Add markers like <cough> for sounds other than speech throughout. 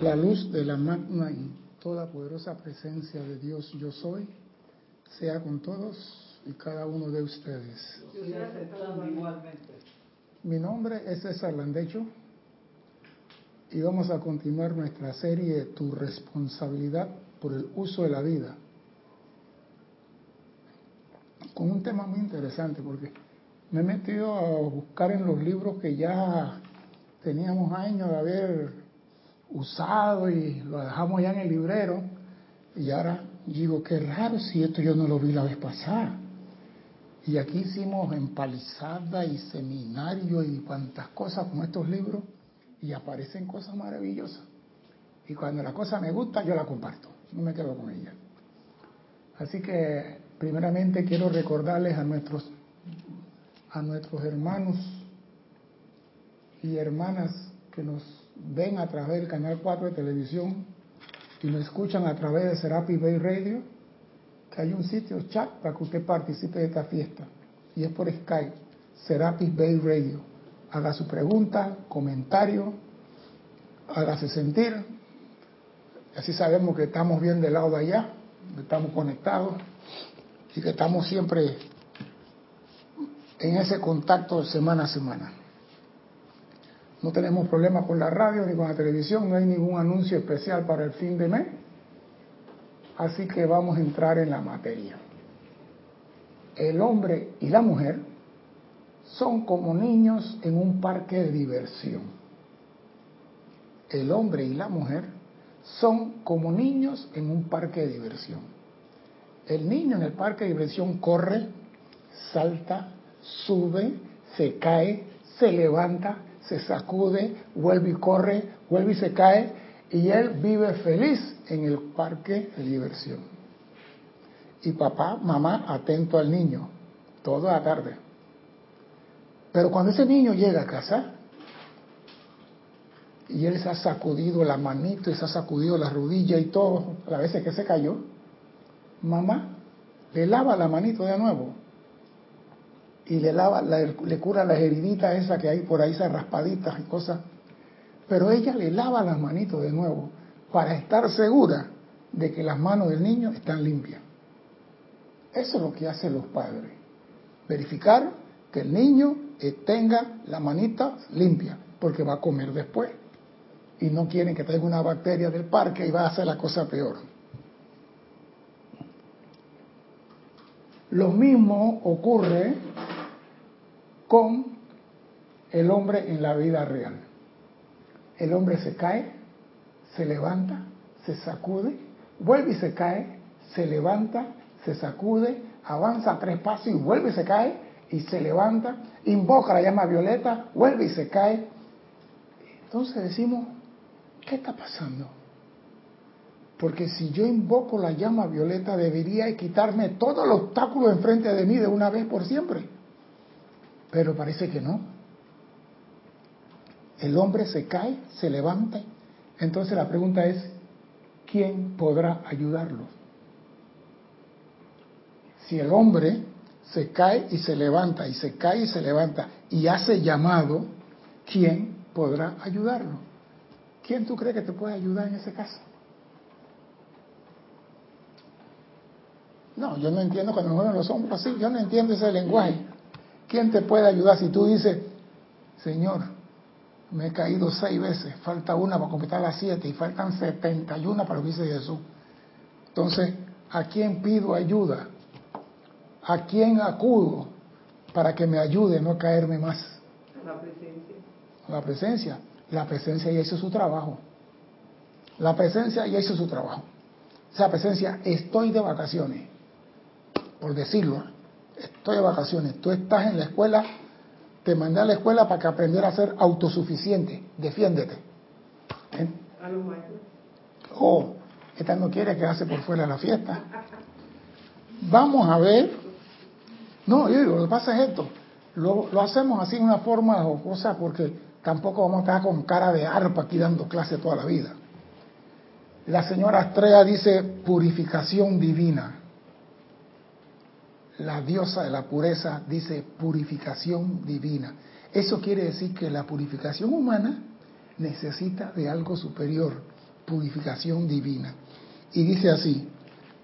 La luz de la magna y toda poderosa presencia de Dios yo soy, sea con todos y cada uno de ustedes. Mi nombre es César Landecho y vamos a continuar nuestra serie Tu responsabilidad por el uso de la vida con un tema muy interesante porque me he metido a buscar en los libros que ya teníamos años de haber usado y lo dejamos ya en el librero. Y ahora digo, qué raro si esto yo no lo vi la vez pasada. Y aquí hicimos empalizada y seminario y cuantas cosas con estos libros y aparecen cosas maravillosas. Y cuando la cosa me gusta, yo la comparto, no me quedo con ella. Así que primeramente quiero recordarles a nuestros, a nuestros hermanos y hermanas que nos ven a través del canal 4 de televisión y nos escuchan a través de Serapi Bay Radio, que hay un sitio chat para que usted participe de esta fiesta. Y es por Skype, Serapis Bay Radio. Haga su pregunta, comentario, hágase sentir. Así sabemos que estamos bien del lado de allá, que estamos conectados y que estamos siempre en ese contacto semana a semana. No tenemos problemas con la radio ni con la televisión, no hay ningún anuncio especial para el fin de mes. Así que vamos a entrar en la materia. El hombre y la mujer son como niños en un parque de diversión. El hombre y la mujer son como niños en un parque de diversión. El niño en el parque de diversión corre, salta, sube, se cae, se levanta, se sacude, vuelve y corre, vuelve y se cae, y él vive feliz en el parque de diversión. Y papá, mamá, atento al niño, toda la tarde. Pero cuando ese niño llega a casa, y él se ha sacudido la manito, y se ha sacudido la rodilla y todo, las veces que se cayó, mamá le lava la manito de nuevo y le lava, le cura las heriditas esas que hay por ahí, esas raspaditas y cosas. Pero ella le lava las manitos de nuevo para estar segura de que las manos del niño están limpias. Eso es lo que hacen los padres. Verificar que el niño tenga la manita limpia, porque va a comer después. Y no quieren que traiga una bacteria del parque y va a hacer la cosa peor. Lo mismo ocurre con el hombre en la vida real. El hombre se cae, se levanta, se sacude, vuelve y se cae, se levanta, se sacude, avanza tres pasos y vuelve y se cae y se levanta, invoca la llama violeta, vuelve y se cae. Entonces decimos, ¿qué está pasando? Porque si yo invoco la llama violeta debería quitarme todos los obstáculos enfrente de mí de una vez por siempre. Pero parece que no. El hombre se cae, se levanta. Entonces la pregunta es, ¿quién podrá ayudarlo? Si el hombre se cae y se levanta, y se cae y se levanta, y hace llamado, ¿quién podrá ayudarlo? ¿Quién tú crees que te puede ayudar en ese caso? No, yo no entiendo cuando me mueven los hombros así, yo no entiendo ese lenguaje. ¿Quién te puede ayudar si tú dices, Señor, me he caído seis veces, falta una para completar las siete y faltan setenta y una para lo que dice Jesús? Entonces, ¿a quién pido ayuda? ¿A quién acudo para que me ayude a no caerme más? La presencia. La presencia. La presencia ya hizo su trabajo. La presencia ya hizo su trabajo. Esa presencia, estoy de vacaciones, por decirlo estoy de vacaciones, tú estás en la escuela, te mandé a la escuela para que aprendiera a ser autosuficiente, defiéndete. ¿Eh? Oh, esta no quiere quedarse por fuera de la fiesta. Vamos a ver. No, yo digo, lo que pasa es esto. Lo, lo hacemos así en una forma cosa porque tampoco vamos a estar con cara de arpa aquí dando clase toda la vida. La señora Estrella dice purificación divina la diosa de la pureza dice purificación divina. Eso quiere decir que la purificación humana necesita de algo superior, purificación divina. Y dice así,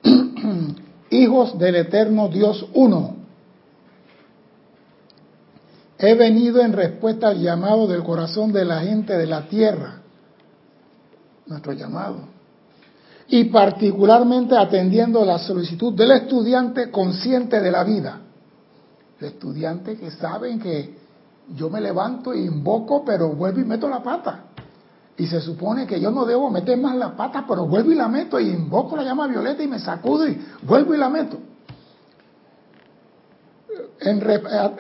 <clears throat> hijos del eterno Dios uno, he venido en respuesta al llamado del corazón de la gente de la tierra, nuestro llamado, y particularmente atendiendo la solicitud del estudiante consciente de la vida. El estudiante que saben que yo me levanto y invoco, pero vuelvo y meto la pata. Y se supone que yo no debo meter más la pata, pero vuelvo y la meto y invoco la llama violeta y me sacudo y vuelvo y la meto. En,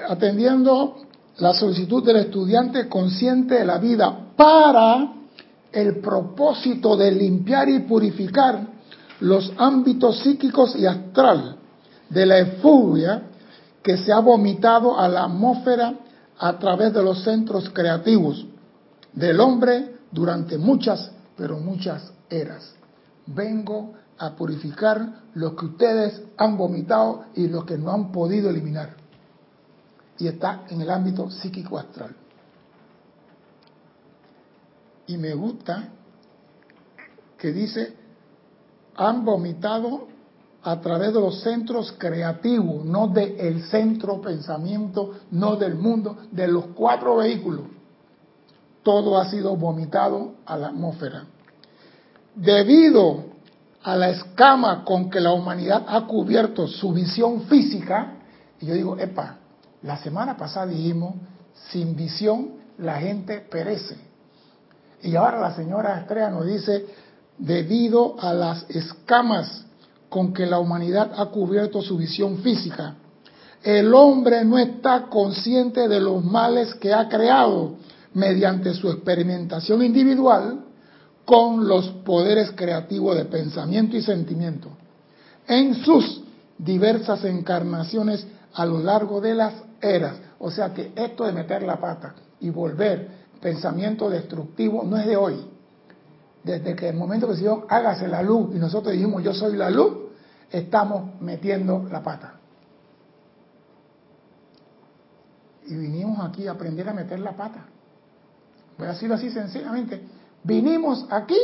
atendiendo la solicitud del estudiante consciente de la vida para el propósito de limpiar y purificar los ámbitos psíquicos y astral de la efuria que se ha vomitado a la atmósfera a través de los centros creativos del hombre durante muchas, pero muchas eras. Vengo a purificar lo que ustedes han vomitado y lo que no han podido eliminar. Y está en el ámbito psíquico astral. Y me gusta que dice, han vomitado a través de los centros creativos, no del centro pensamiento, no del mundo, de los cuatro vehículos. Todo ha sido vomitado a la atmósfera. Debido a la escama con que la humanidad ha cubierto su visión física, y yo digo, epa, la semana pasada dijimos, sin visión la gente perece. Y ahora la señora Estrella nos dice, debido a las escamas con que la humanidad ha cubierto su visión física, el hombre no está consciente de los males que ha creado mediante su experimentación individual con los poderes creativos de pensamiento y sentimiento en sus diversas encarnaciones a lo largo de las eras. O sea que esto de meter la pata y volver pensamiento destructivo no es de hoy. Desde que el momento que se dio, hágase la luz y nosotros dijimos yo soy la luz, estamos metiendo la pata. Y vinimos aquí a aprender a meter la pata. Voy a decirlo así sencillamente. Vinimos aquí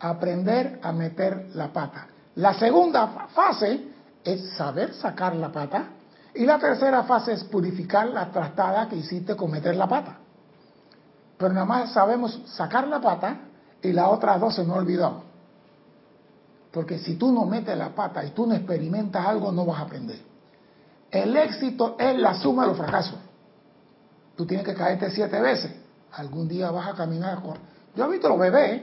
a aprender a meter la pata. La segunda fase es saber sacar la pata. Y la tercera fase es purificar la trastada que hiciste con meter la pata pero nada más sabemos sacar la pata y las otras dos se me olvidado. Porque si tú no metes la pata y tú no experimentas algo, no vas a aprender. El éxito es la suma de los fracasos. Tú tienes que caerte siete veces. Algún día vas a caminar con... Yo he visto los bebés,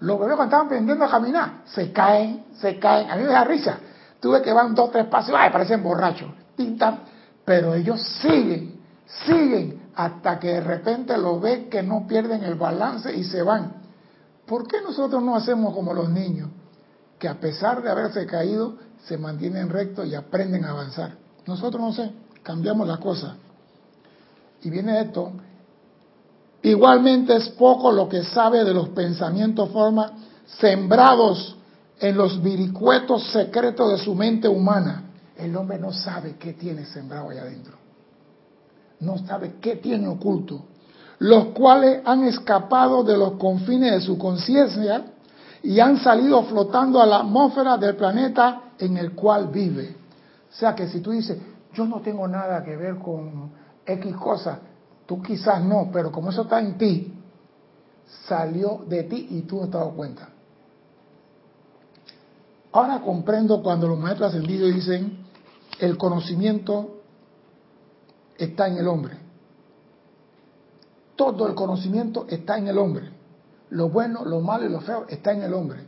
los bebés cuando están aprendiendo a caminar, se caen, se caen. A mí me da risa. Tú ves que van dos, tres pasos, ay, parecen borrachos. Pero ellos siguen, siguen hasta que de repente lo ve que no pierden el balance y se van. ¿Por qué nosotros no hacemos como los niños, que a pesar de haberse caído, se mantienen rectos y aprenden a avanzar? Nosotros no sé, cambiamos la cosa. Y viene esto, igualmente es poco lo que sabe de los pensamientos forma sembrados en los viricuetos secretos de su mente humana. El hombre no sabe qué tiene sembrado allá adentro no sabe qué tiene oculto, los cuales han escapado de los confines de su conciencia y han salido flotando a la atmósfera del planeta en el cual vive. O sea que si tú dices, yo no tengo nada que ver con X cosa, tú quizás no, pero como eso está en ti, salió de ti y tú no te has dado cuenta. Ahora comprendo cuando los maestros ascendidos dicen, el conocimiento está en el hombre. Todo el conocimiento está en el hombre. Lo bueno, lo malo y lo feo está en el hombre.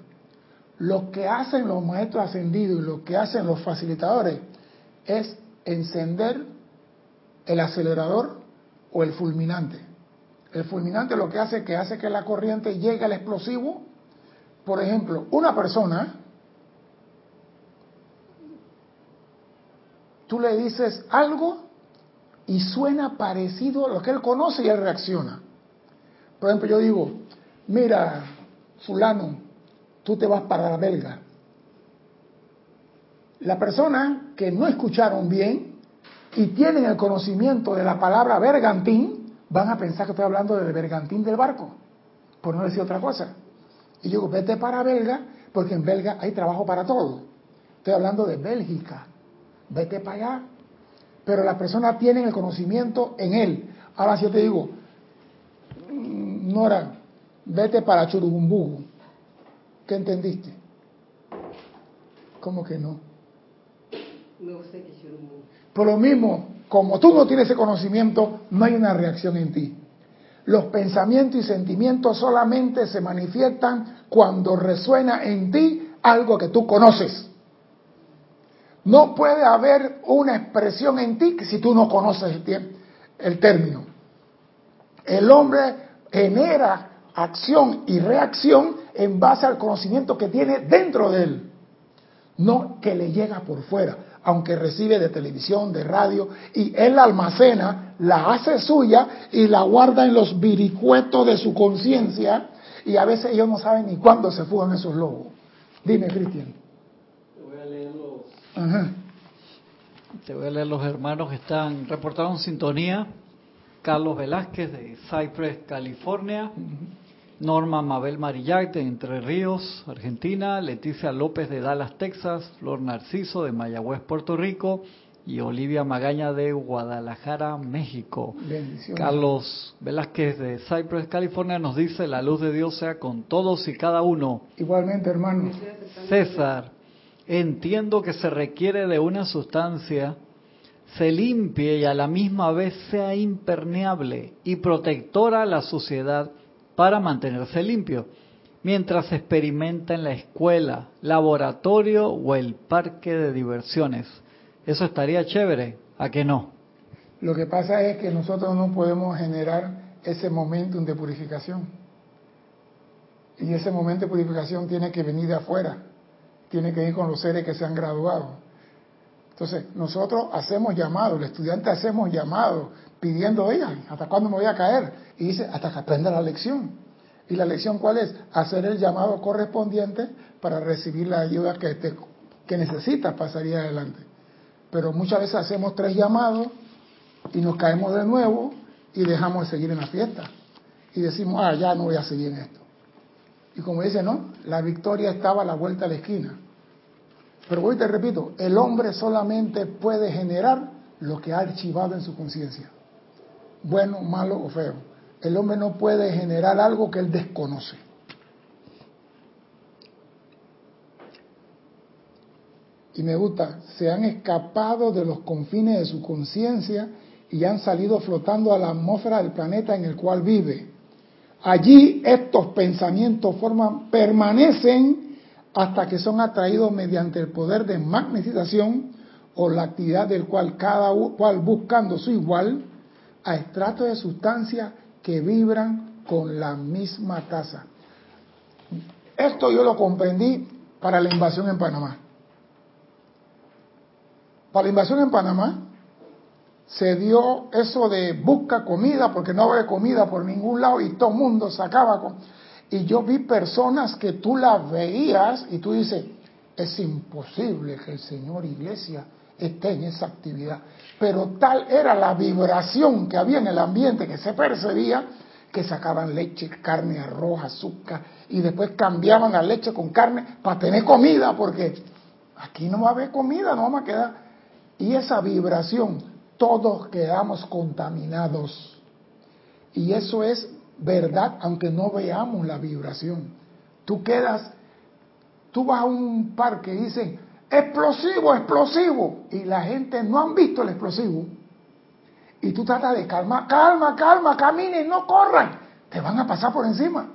Lo que hacen los maestros ascendidos y lo que hacen los facilitadores es encender el acelerador o el fulminante. El fulminante lo que hace es que hace que la corriente llegue al explosivo. Por ejemplo, una persona, tú le dices algo y suena parecido a lo que él conoce y él reacciona. Por ejemplo, yo digo, mira, fulano, tú te vas para la belga. La persona que no escucharon bien y tienen el conocimiento de la palabra bergantín, van a pensar que estoy hablando del bergantín del barco, por no decir otra cosa. Y yo digo, vete para Belga, porque en Belga hay trabajo para todo. Estoy hablando de Bélgica. Vete para allá. Pero las personas tienen el conocimiento en él. Ahora si yo te digo, Nora, vete para Churubumbugu. ¿Qué entendiste? ¿Cómo que no? No sé qué Churubumbugu. Por lo mismo, como tú no tienes ese conocimiento, no hay una reacción en ti. Los pensamientos y sentimientos solamente se manifiestan cuando resuena en ti algo que tú conoces. No puede haber una expresión en ti si tú no conoces el, término. El hombre genera acción y reacción en base al conocimiento que tiene dentro de él, no que le llega por fuera, aunque recibe de televisión, de radio, y él la almacena, la hace suya y la guarda en los viricuetos de su conciencia, y a veces ellos no saben ni cuándo se fugan esos lobos. Dime, Cristian. Te voy a leer Te voy a leer los hermanos que están reportados en sintonía. Carlos Velázquez de Cypress, California. Norma Mabel Marillac de Entre Ríos, Argentina, Leticia López de Dallas, Texas, Flor Narciso de Mayagüez, Puerto Rico y Olivia Magaña de Guadalajara, México. Carlos Velázquez de Cypress, California nos dice, la luz de Dios sea con todos y cada uno. Igualmente, hermano. César, entiendo que se requiere de una sustancia se limpie y a la misma vez sea impermeable y protectora a la sociedad para mantenerse limpio, mientras se experimenta en la escuela, laboratorio o el parque de diversiones. Eso estaría chévere, ¿a qué no? Lo que pasa es que nosotros no podemos generar ese momentum de purificación. Y ese momento de purificación tiene que venir de afuera, tiene que ir con los seres que se han graduado. Entonces, nosotros hacemos llamados, el estudiante hacemos llamados, pidiendo, ella, ¿hasta cuándo me voy a caer? Y dice, hasta que aprenda la lección. ¿Y la lección cuál es? Hacer el llamado correspondiente para recibir la ayuda que, te, que necesitas para salir adelante. Pero muchas veces hacemos tres llamados y nos caemos de nuevo y dejamos de seguir en la fiesta. Y decimos, ah, ya no voy a seguir en esto. Y como dice, no, la victoria estaba a la vuelta de la esquina. Pero hoy te repito, el hombre solamente puede generar lo que ha archivado en su conciencia, bueno, malo o feo. El hombre no puede generar algo que él desconoce. Y me gusta, se han escapado de los confines de su conciencia y han salido flotando a la atmósfera del planeta en el cual vive. Allí estos pensamientos forman, permanecen hasta que son atraídos mediante el poder de magnetización o la actividad del cual cada cual buscando su igual a estratos de sustancia que vibran con la misma tasa. Esto yo lo comprendí para la invasión en Panamá. Para la invasión en Panamá se dio eso de busca comida porque no había comida por ningún lado y todo el mundo sacaba con y yo vi personas que tú las veías y tú dices, es imposible que el Señor Iglesia esté en esa actividad. Pero tal era la vibración que había en el ambiente que se percibía que sacaban leche, carne, arroz, azúcar y después cambiaban la leche con carne para tener comida porque aquí no va a haber comida, no vamos a quedar. Y esa vibración, todos quedamos contaminados. Y eso es verdad, aunque no veamos la vibración. Tú quedas, tú vas a un parque y dicen, explosivo, explosivo, y la gente no han visto el explosivo. Y tú tratas de calmar, calma, calma, caminen, no corran, te van a pasar por encima.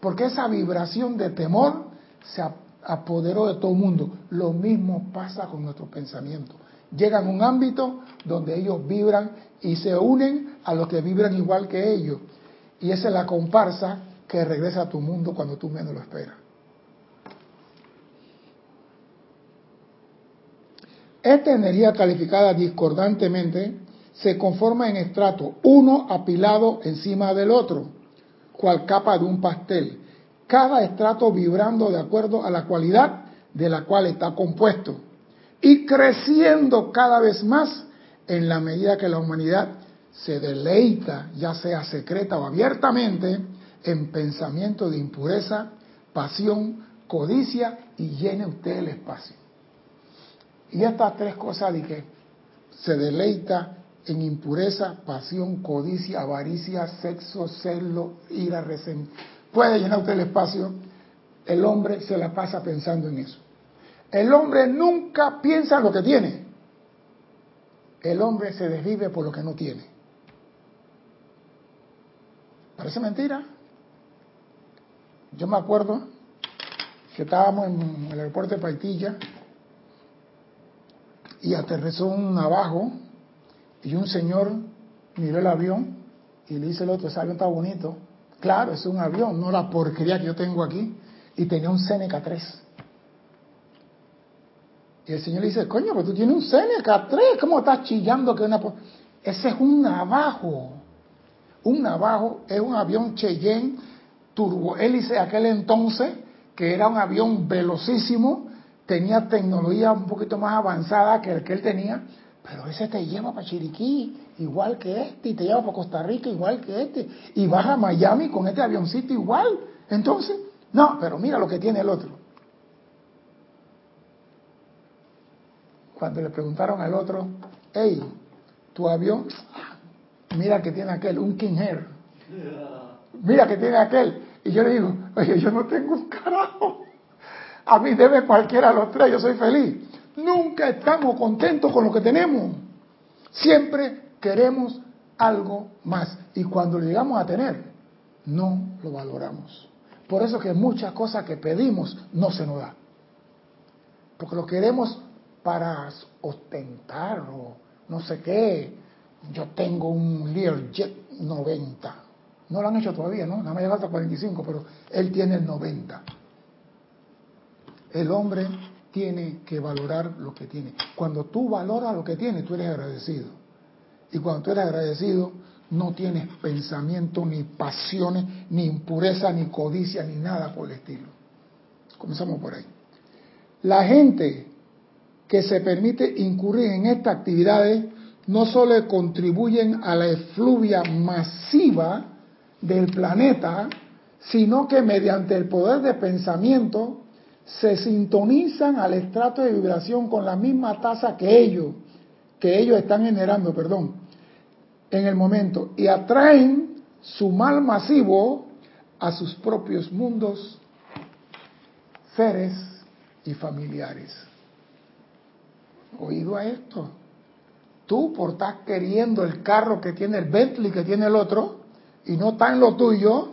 Porque esa vibración de temor se apoderó de todo el mundo. Lo mismo pasa con nuestros pensamientos. Llegan a un ámbito donde ellos vibran y se unen a los que vibran igual que ellos. Y esa es la comparsa que regresa a tu mundo cuando tú menos lo esperas. Esta energía calificada discordantemente se conforma en estratos, uno apilado encima del otro, cual capa de un pastel, cada estrato vibrando de acuerdo a la cualidad de la cual está compuesto, y creciendo cada vez más en la medida que la humanidad se deleita, ya sea secreta o abiertamente, en pensamiento de impureza, pasión, codicia y llene usted el espacio. Y estas tres cosas de que se deleita en impureza, pasión, codicia, avaricia, sexo, celo, ira, resentimiento. Puede llenar usted el espacio. El hombre se la pasa pensando en eso. El hombre nunca piensa en lo que tiene. El hombre se desvive por lo que no tiene. Parece mentira. Yo me acuerdo que estábamos en el aeropuerto de Paitilla y aterrizó un navajo y un señor miró el avión y le dice el otro, ese avión está bonito. Claro, es un avión, no la porquería que yo tengo aquí. Y tenía un Seneca 3. Y el señor le dice, coño, pero tú tienes un Seneca 3, ¿cómo estás chillando que una... Ese es un navajo. Un navajo es un avión Cheyenne turbohélice aquel entonces, que era un avión velocísimo, tenía tecnología un poquito más avanzada que el que él tenía, pero ese te lleva para Chiriquí igual que este, y te lleva para Costa Rica igual que este, y vas a Miami con este avioncito igual. Entonces, no, pero mira lo que tiene el otro. Cuando le preguntaron al otro, hey, tu avión, mira que tiene aquel, un King Air. Mira que tiene aquel. Y yo le digo, oye, yo no tengo un carajo. A mí debe cualquiera de los tres, yo soy feliz. Nunca estamos contentos con lo que tenemos. Siempre queremos algo más. Y cuando lo llegamos a tener, no lo valoramos. Por eso que muchas cosas que pedimos no se nos da. Porque lo queremos para ostentar o no sé qué. Yo tengo un Learjet 90. No lo han hecho todavía, ¿no? Nada más llega hasta 45, pero él tiene el 90. El hombre tiene que valorar lo que tiene. Cuando tú valoras lo que tienes, tú eres agradecido. Y cuando tú eres agradecido, no tienes pensamiento, ni pasiones, ni impureza, ni codicia, ni nada por el estilo. Comenzamos por ahí. La gente que se permite incurrir en estas actividades no solo contribuyen a la efluvia masiva del planeta, sino que mediante el poder de pensamiento se sintonizan al estrato de vibración con la misma tasa que ellos, que ellos están generando, perdón, en el momento y atraen su mal masivo a sus propios mundos, seres y familiares. Oído a esto. Tú por estar queriendo el carro que tiene el Bentley que tiene el otro y no está en lo tuyo,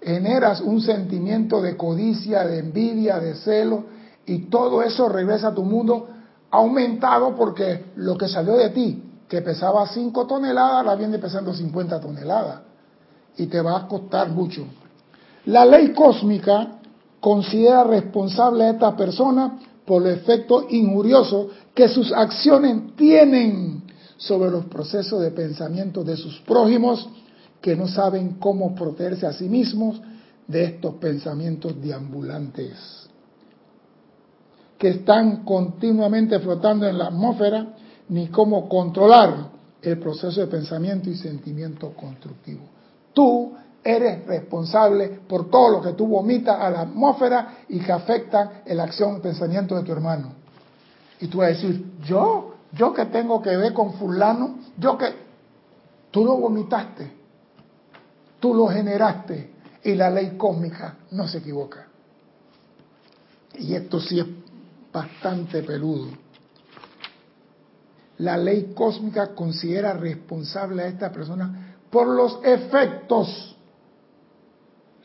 generas un sentimiento de codicia, de envidia, de celo, y todo eso regresa a tu mundo aumentado porque lo que salió de ti, que pesaba 5 toneladas, la viene pesando 50 toneladas, y te va a costar mucho. La ley cósmica considera responsable a esta persona por el efecto injurioso que sus acciones tienen sobre los procesos de pensamiento de sus prójimos que no saben cómo protegerse a sí mismos de estos pensamientos deambulantes, que están continuamente flotando en la atmósfera, ni cómo controlar el proceso de pensamiento y sentimiento constructivo. Tú eres responsable por todo lo que tú vomitas a la atmósfera y que afecta la acción pensamiento de tu hermano. Y tú vas a decir, yo, yo que tengo que ver con fulano, yo que tú lo vomitaste. Tú lo generaste y la ley cósmica no se equivoca. Y esto sí es bastante peludo. La ley cósmica considera responsable a esta persona por los efectos.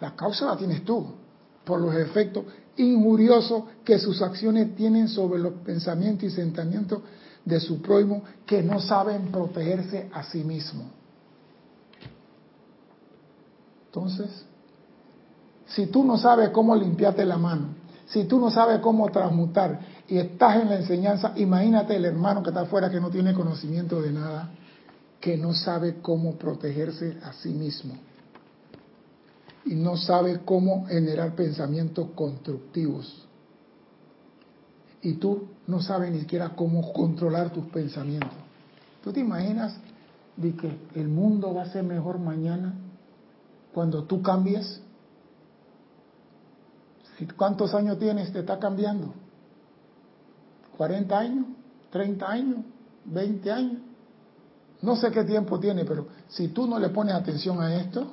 La causa la tienes tú, por los efectos injuriosos que sus acciones tienen sobre los pensamientos y sentimientos de su prójimo que no saben protegerse a sí mismos. Entonces, si tú no sabes cómo limpiarte la mano, si tú no sabes cómo transmutar y estás en la enseñanza, imagínate el hermano que está afuera que no tiene conocimiento de nada, que no sabe cómo protegerse a sí mismo y no sabe cómo generar pensamientos constructivos. Y tú no sabes ni siquiera cómo controlar tus pensamientos. ¿Tú te imaginas de que el mundo va a ser mejor mañana cuando tú cambies, ¿Cuántos años tienes? ¿Te está cambiando? ¿40 años? ¿30 años? ¿20 años? No sé qué tiempo tiene, pero si tú no le pones atención a esto,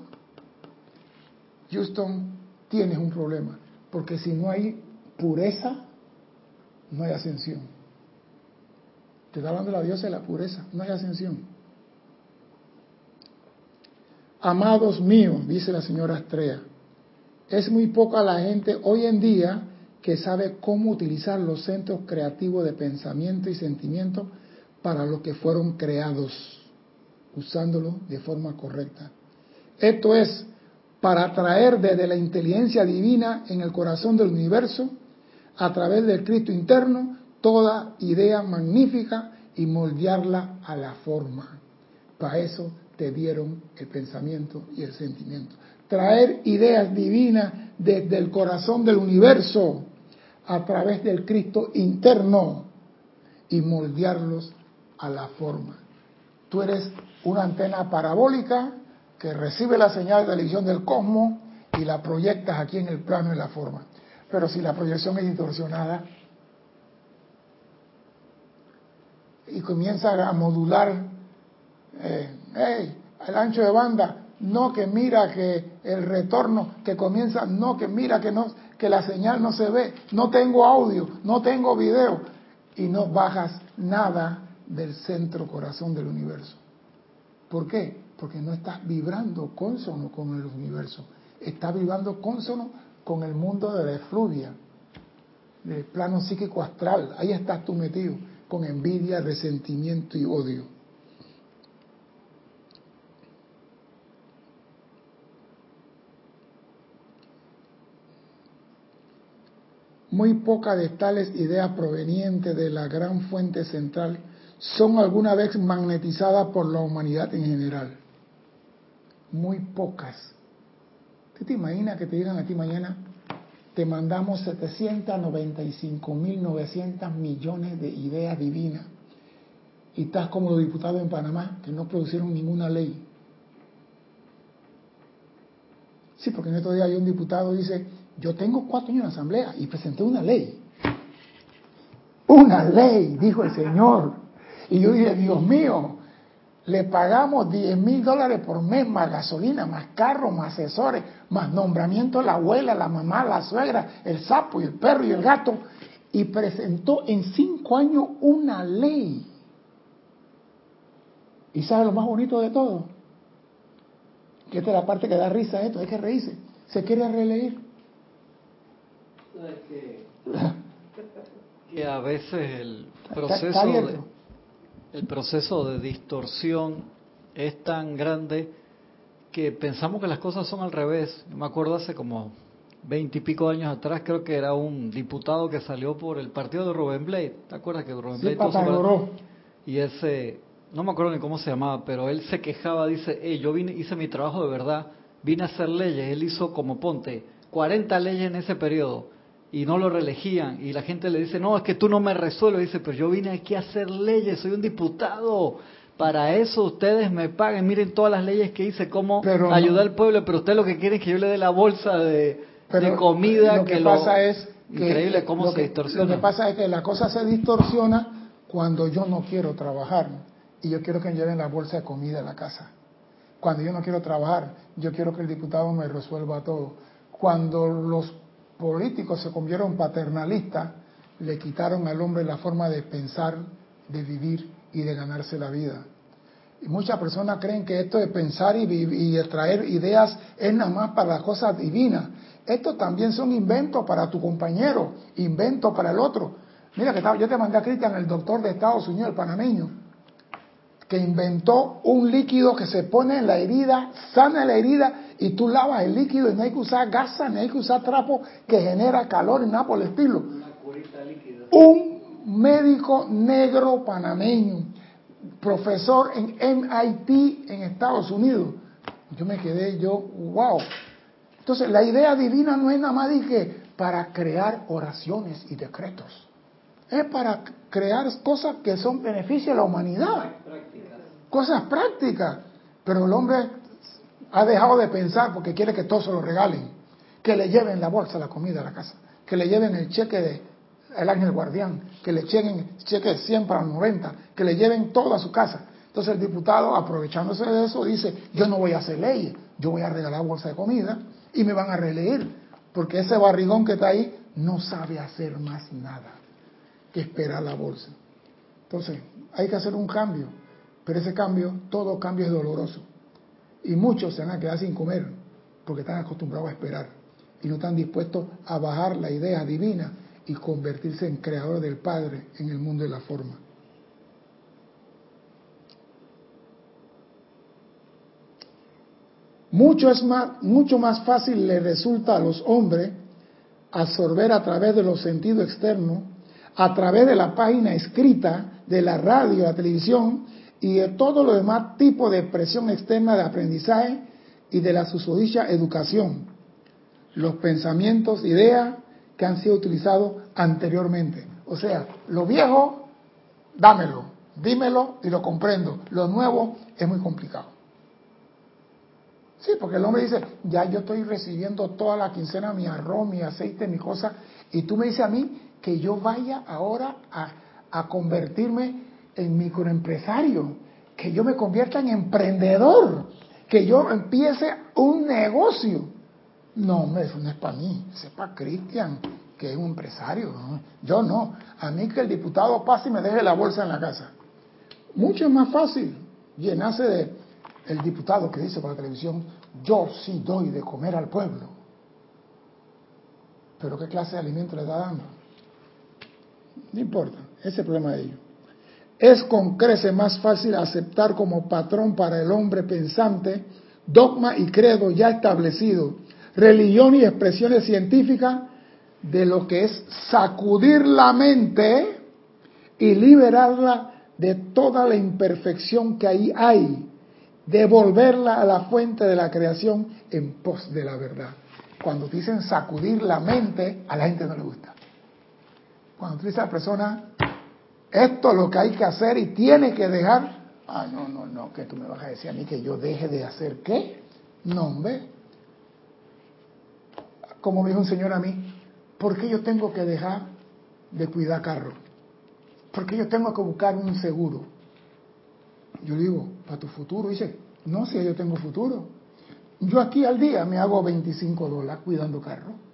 Houston, tienes un problema. Porque si no hay pureza, no hay ascensión. Te está hablando la diosa de la pureza, no hay ascensión. Amados míos, dice la señora Estrella, es muy poca la gente hoy en día que sabe cómo utilizar los centros creativos de pensamiento y sentimiento para lo que fueron creados, usándolo de forma correcta. Esto es para atraer desde la inteligencia divina en el corazón del universo, a través del Cristo interno, toda idea magnífica y moldearla a la forma. Para eso te dieron el pensamiento y el sentimiento. Traer ideas divinas desde el corazón del universo a través del Cristo interno y moldearlos a la forma. Tú eres una antena parabólica que recibe la señal de televisión del cosmos y la proyectas aquí en el plano de la forma. Pero si la proyección es distorsionada y comienza a modular eh, el ancho de banda, no que mira que el retorno que comienza, no que mira que no que la señal no se ve, no tengo audio, no tengo video y no bajas nada del centro corazón del universo. ¿Por qué? Porque no estás vibrando consono con el universo, estás vibrando consono con el mundo de la efluvia, del plano psíquico astral. Ahí estás tú metido, con envidia, resentimiento y odio. Muy pocas de tales ideas provenientes de la gran fuente central son alguna vez magnetizadas por la humanidad en general. Muy pocas. ¿Tú te imaginas que te digan a ti mañana, te mandamos 795.900 millones de ideas divinas y estás como los diputados en Panamá que no producieron ninguna ley? Sí, porque en estos días hay un diputado dice, yo tengo cuatro años en la asamblea y presenté una ley. Una ley, dijo el Señor. Y yo dije, Dios mío, le pagamos 10 mil dólares por mes más gasolina, más carro, más asesores, más nombramiento de la abuela, la mamá, la suegra, el sapo y el perro y el gato. Y presentó en cinco años una ley. ¿Y sabe lo más bonito de todo? Que esta es la parte que da risa esto, hay que reírse. Se quiere releer que, a veces el proceso, el proceso de distorsión es tan grande que pensamos que las cosas son al revés. Me acuerdo hace como veinte y pico años atrás, creo que era un diputado que salió por el partido de Rubén Blade. ¿Te acuerdas que Rubén Blade Y ese, no me acuerdo ni cómo se llamaba, pero él se quejaba, dice, yo vine, hice mi trabajo de verdad, vine a hacer leyes. Él hizo como ponte 40 leyes en ese periodo y no lo reelegían y la gente le dice, no, es que tú no me resuelves, dice, pero yo vine aquí a hacer leyes, soy un diputado, para eso ustedes me paguen, miren todas las leyes que hice, cómo ayudar al pueblo, pero ustedes lo que quieren es que yo le dé la bolsa de, comida. Lo que, pasa es increíble cómo se distorsiona. Lo que pasa es que la cosa se distorsiona cuando yo no quiero trabajar y yo quiero que me lleven la bolsa de comida a la casa. Cuando yo no quiero trabajar, yo quiero que el diputado me resuelva todo. Cuando los políticos se convirtieron paternalistas, le quitaron al hombre la forma de pensar, de vivir y de ganarse la vida. Y muchas personas creen que esto de pensar y, y de traer ideas es nada más para las cosas divinas. Estos también son inventos para tu compañero, inventos para el otro. Mira que yo te mandé a Cristian, el doctor de Estados Unidos, el panameño, que inventó un líquido que se pone en la herida, sana la herida y tú lavas el líquido y no hay que usar gasa, ni hay que usar trapo que genera calor y nada por el estilo. Un médico negro panameño, profesor en MIT en Estados Unidos. Yo me quedé yo, wow. Entonces la idea divina no es nada más que para crear oraciones y decretos. Es para crear cosas que son beneficio a la humanidad cosas prácticas. Pero el hombre ha dejado de pensar porque quiere que todo se lo regalen. que le lleven la bolsa, la comida a la casa, que le lleven el cheque de el ángel guardián, que le lleven cheque de 100 para 90, que le lleven todo a su casa. Entonces el diputado, aprovechándose de eso, dice, yo no voy a hacer leyes, yo voy a regalar bolsa de comida y me van a releer, porque ese barrigón que está ahí no sabe hacer más nada que esperar la bolsa. Entonces, hay que hacer un cambio, pero ese cambio, todo cambio es doloroso. Y muchos se van a quedar sin comer porque están acostumbrados a esperar y no están dispuestos a bajar la idea divina y convertirse en creador del Padre en el mundo de la forma. Mucho, es más, mucho más fácil le resulta a los hombres absorber a través de los sentidos externos, a través de la página escrita, de la radio, la televisión y de todo lo demás tipo de expresión externa de aprendizaje y de la susodicha educación, los pensamientos, ideas que han sido utilizados anteriormente. O sea, lo viejo, dámelo, dímelo y lo comprendo. Lo nuevo es muy complicado. Sí, porque el hombre dice, ya yo estoy recibiendo toda la quincena mi arroz, mi aceite, mi cosa, y tú me dices a mí que yo vaya ahora a, a convertirme en microempresario, que yo me convierta en emprendedor, que yo empiece un negocio. No, eso no es para mí, es para Cristian, que es un empresario. Yo no. A mí que el diputado pase y me deje la bolsa en la casa. Mucho más fácil llenarse de el diputado que dice por la televisión, yo sí doy de comer al pueblo. Pero ¿qué clase de alimento le está dando? No importa, ese es el problema de ellos. Es con crece más fácil aceptar como patrón para el hombre pensante dogma y credo ya establecido, religión y expresiones científicas de lo que es sacudir la mente y liberarla de toda la imperfección que ahí hay devolverla a la fuente de la creación en pos de la verdad. Cuando dicen sacudir la mente, a la gente no le gusta. Cuando dice a la persona, esto es lo que hay que hacer y tiene que dejar, ah, no, no, no, que tú me vas a decir a mí que yo deje de hacer qué? No, hombre. Como dijo un señor a mí, ¿por qué yo tengo que dejar de cuidar carro? ¿Por qué yo tengo que buscar un seguro? Yo digo, para tu futuro. Dice, no, si yo tengo futuro. Yo aquí al día me hago 25 dólares cuidando carro.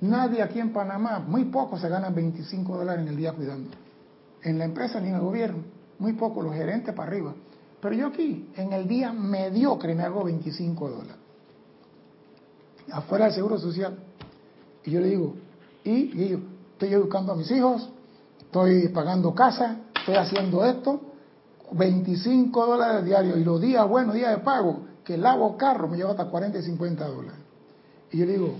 Nadie aquí en Panamá, muy pocos se ganan 25 dólares en el día cuidando. En la empresa ni en el gobierno, muy pocos, los gerentes para arriba. Pero yo aquí, en el día mediocre, me hago 25 dólares. Afuera del seguro social. Y yo le digo, y, yo, estoy educando a mis hijos, estoy pagando casa, estoy haciendo esto, 25 dólares diarios y los días buenos, días de pago, que lavo carro, me lleva hasta 40 y 50 dólares. Y yo le digo,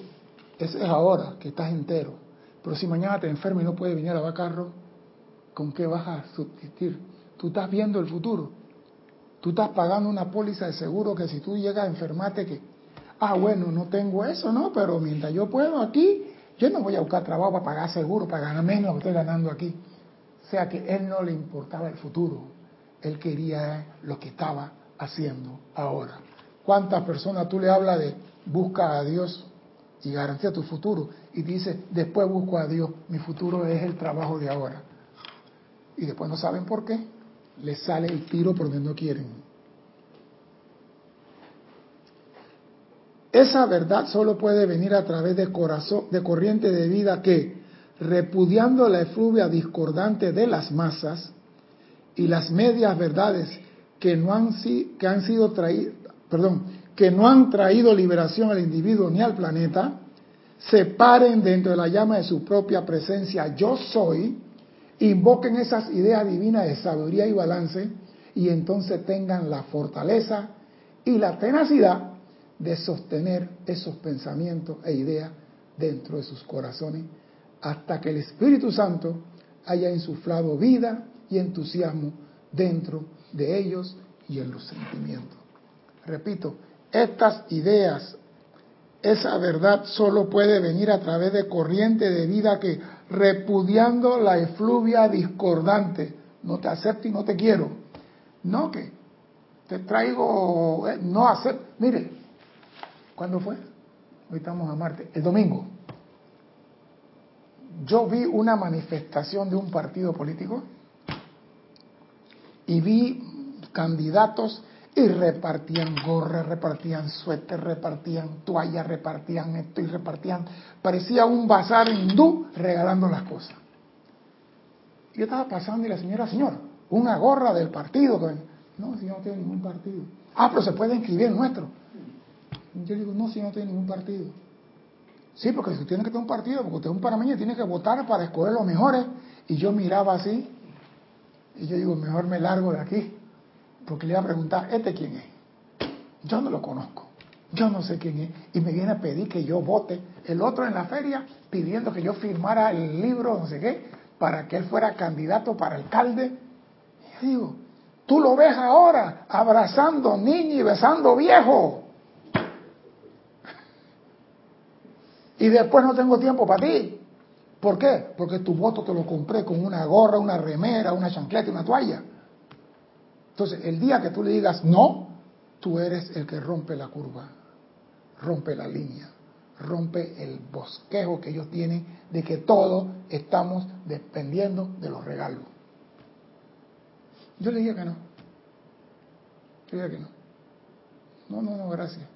eso es ahora que estás entero, pero si mañana te enfermas y no puedes venir a lavar carro, ¿con qué vas a subsistir? Tú estás viendo el futuro. Tú estás pagando una póliza de seguro que si tú llegas a enfermarte, que, ah, bueno, no tengo eso, ¿no? Pero mientras yo puedo aquí, yo no voy a buscar trabajo para pagar seguro, para ganar menos lo que estoy ganando aquí. O sea que él no le importaba el futuro, él quería lo que estaba haciendo ahora. ¿Cuántas personas tú le hablas de busca a Dios y garantiza tu futuro? Y dice, después busco a Dios, mi futuro es el trabajo de ahora. Y después no saben por qué, les sale el tiro por donde no quieren. Esa verdad solo puede venir a través de corazón, de corriente de vida que repudiando la efluvia discordante de las masas y las medias verdades que no han, que han sido traído, perdón, que no han traído liberación al individuo ni al planeta, se paren dentro de la llama de su propia presencia, yo soy, invoquen esas ideas divinas de sabiduría y balance y entonces tengan la fortaleza y la tenacidad de sostener esos pensamientos e ideas dentro de sus corazones hasta que el Espíritu Santo haya insuflado vida y entusiasmo dentro de ellos y en los sentimientos. Repito, estas ideas, esa verdad solo puede venir a través de corriente de vida que, repudiando la efluvia discordante, no te acepto y no te quiero. No que te traigo, eh, no acepto. Mire, ¿cuándo fue? hoy estamos a martes, el domingo, yo vi una manifestación de un partido político y vi candidatos y repartían gorras, repartían suéter, repartían toallas, repartían esto y repartían. Parecía un bazar hindú regalando las cosas. Yo estaba pasando y la señora, señor, una gorra del partido. No, si no tiene ningún partido. Ah, pero se puede inscribir en nuestro. Yo digo, no, si no tiene ningún partido. Sí, porque si tiene que tener un partido, porque usted es un panameño tiene que votar para escoger los mejores. Y yo miraba así, y yo digo, mejor me largo de aquí. Porque le iba a preguntar, ¿este quién es? Yo no lo conozco. Yo no sé quién es. Y me viene a pedir que yo vote. El otro en la feria pidiendo que yo firmara el libro, no sé qué, para que él fuera candidato para alcalde. Y yo digo, tú lo ves ahora abrazando niños y besando viejos. Y después no tengo tiempo para ti. ¿Por qué? Porque tu voto te lo compré con una gorra, una remera, una chancleta y una toalla. Entonces, el día que tú le digas no, tú eres el que rompe la curva, rompe la línea, rompe el bosquejo que ellos tienen de que todos estamos dependiendo de los regalos. Yo le dije que no. Yo le dije que no. No, no, no, gracias.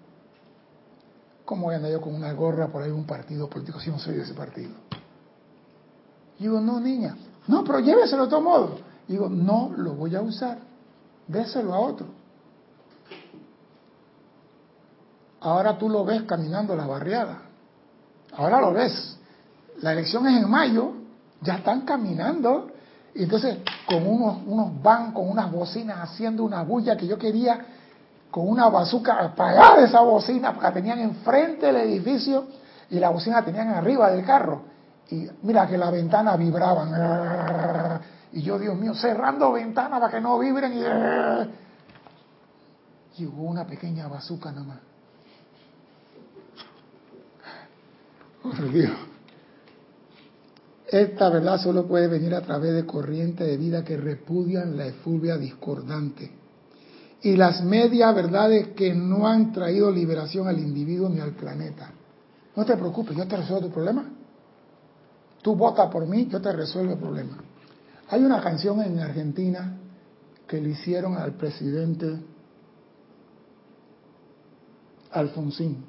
¿Cómo voy a andar yo con una gorra por ahí un partido político si no soy de ese partido? digo, no, niña. No, pero lléveselo de todo modo. digo, no lo voy a usar déselo a otro. Ahora tú lo ves caminando la barriada. Ahora lo ves. La elección es en mayo, ya están caminando. Y entonces con unos, unos van con unas bocinas haciendo una bulla que yo quería con una bazuca apagar esa bocina porque la tenían enfrente del edificio y la bocina la tenían arriba del carro. Y mira que la ventana vibraban. Y yo, Dios mío, cerrando ventanas para que no vibren. Y, y hubo una pequeña bazuca nada más. Oh, Dios. Esta verdad solo puede venir a través de corrientes de vida que repudian la efluvia discordante y las medias verdades que no han traído liberación al individuo ni al planeta. No te preocupes, yo te resuelvo tu problema. Tú vota por mí, yo te resuelvo el problema. Hay una canción en Argentina que le hicieron al presidente Alfonsín.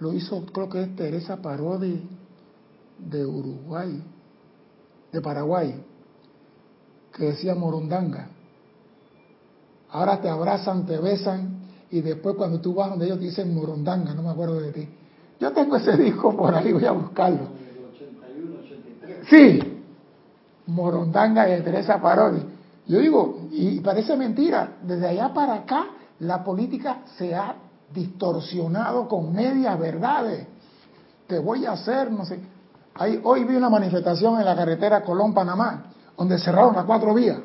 Lo hizo, creo que es Teresa Parodi de Uruguay, de Paraguay, que decía Morondanga. Ahora te abrazan, te besan y después cuando tú vas donde ellos dicen Morondanga, no me acuerdo de ti. Yo tengo ese <laughs> disco por ahí, voy a buscarlo. Sí, Morondanga de Teresa Parodi. Yo digo, y parece mentira, desde allá para acá la política se ha distorsionado con medias verdades. Te voy a hacer, no sé. hoy vi una manifestación en la carretera Colón-Panamá, donde cerraron las cuatro vías.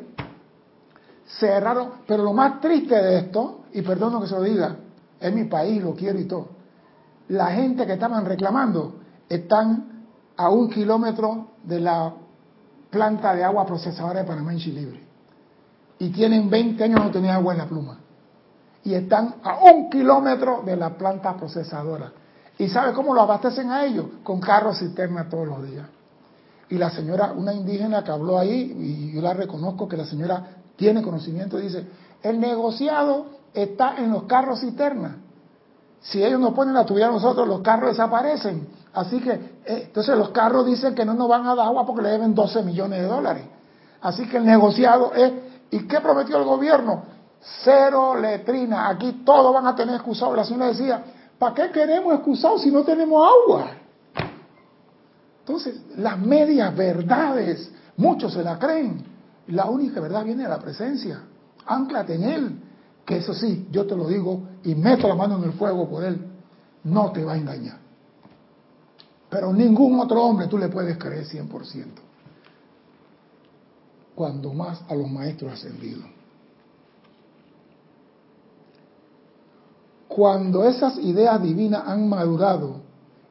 Cerraron, pero lo más triste de esto, y perdono que se lo diga, es mi país, lo quiero y todo. La gente que estaban reclamando están a un kilómetro de la planta de agua procesadora de Panamá en Chilibre. Y tienen 20 años no tenían agua en la pluma. Y están a un kilómetro de la planta procesadora. ¿Y sabe cómo lo abastecen a ellos? Con carros cisterna todos los días. Y la señora, una indígena que habló ahí, y yo la reconozco que la señora tiene conocimiento, dice, el negociado está en los carros cisterna. Si ellos no ponen la tuya a nosotros, los carros desaparecen. Así que, entonces los carros dicen que no nos van a dar agua porque le deben 12 millones de dólares. Así que el negociado es, ¿y qué prometió el gobierno? Cero letrina, aquí todos van a tener excusados. La señora decía, ¿para qué queremos excusados si no tenemos agua? Entonces, las medias verdades, muchos se la creen. La única verdad viene de la presencia. Ánclate en Él, que eso sí, yo te lo digo y meto la mano en el fuego por Él, no te va a engañar. Pero ningún otro hombre tú le puedes creer 100%. Cuando más a los maestros ascendidos. Cuando esas ideas divinas han madurado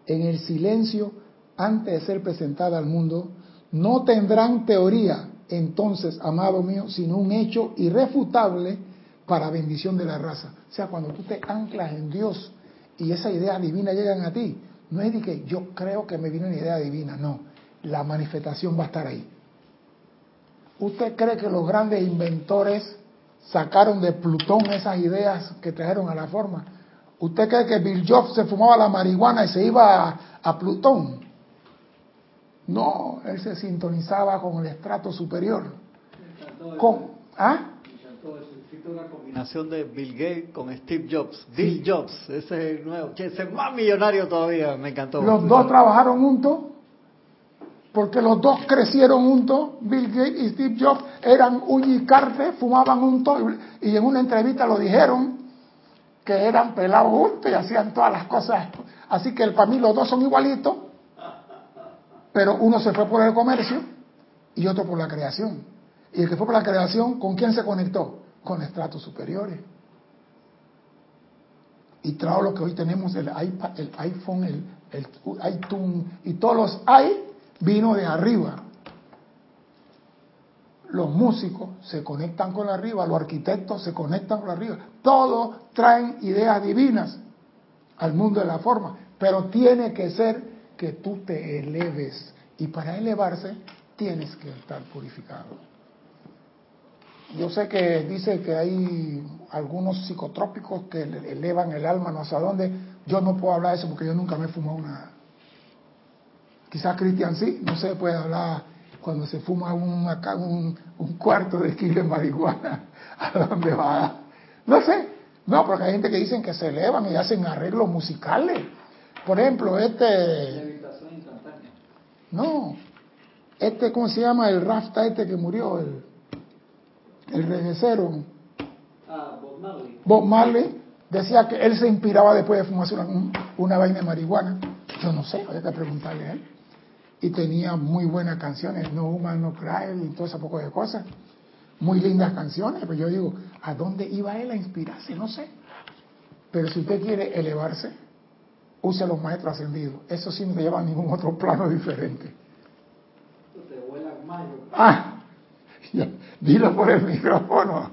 en el silencio antes de ser presentadas al mundo, no tendrán teoría entonces, amado mío, sino un hecho irrefutable para bendición de la raza. O sea, cuando tú te anclas en Dios y esa idea divina llegan a ti, no es de que yo creo que me viene una idea divina, no, la manifestación va a estar ahí. ¿Usted cree que los grandes inventores sacaron de Plutón esas ideas que trajeron a la forma? ¿Usted cree que Bill Jobs se fumaba la marihuana y se iba a, Plutón? No, él se sintonizaba con el estrato superior. Con, ¿Ah? Una combinación de Bill Gates con Steve Jobs. Bill Jobs, ese es el nuevo, que es más millonario todavía, me encantó. Los dos trabajaron juntos, porque los dos crecieron juntos. Bill Gates y Steve Jobs eran uñicarte, fumaban juntos, y en una entrevista lo dijeron que eran pelados juntos y hacían todas las cosas. Así que para mí los dos son igualitos, pero uno se fue por el comercio y otro por la creación. Y el que fue por la creación, ¿con quién se conectó? Con estratos superiores. Y trajo lo que hoy tenemos, el, iPad, el iPhone, el, el iTunes y todos los i vino de arriba. Los músicos se conectan con arriba, los arquitectos se conectan con arriba. Todos traen ideas divinas al mundo de la forma, pero tiene que ser que tú te eleves. Y para elevarse tienes que estar purificado. Yo sé que dice que hay algunos psicotrópicos que elevan el alma no sé a dónde. Yo no puedo hablar de eso porque yo nunca me he fumado una. Quizás Cristian sí, no se puede hablar cuando se fuma un, acá, un, cuarto de kilo de marihuana. <laughs> ¿A dónde va? No sé. No, porque hay gente que dicen que se elevan y hacen arreglos musicales. Por ejemplo, este. No. Este, ¿cómo se llama? El Rafta este que murió, el el regresero, ah, Bob Marley. decía que él se inspiraba después de fumarse una, una vaina de marihuana. Yo no sé, había que preguntarle a él. Y tenía muy buenas canciones, No Human No Cry y todo ese poco de cosas. Muy lindas canciones, pero yo digo, ¿a dónde iba él a inspirarse? No sé. Pero si usted quiere elevarse, use a los maestros ascendidos. Eso sí no te lleva a ningún otro plano diferente. Te vuelan. Ah, Dilo por el <laughs> micrófono.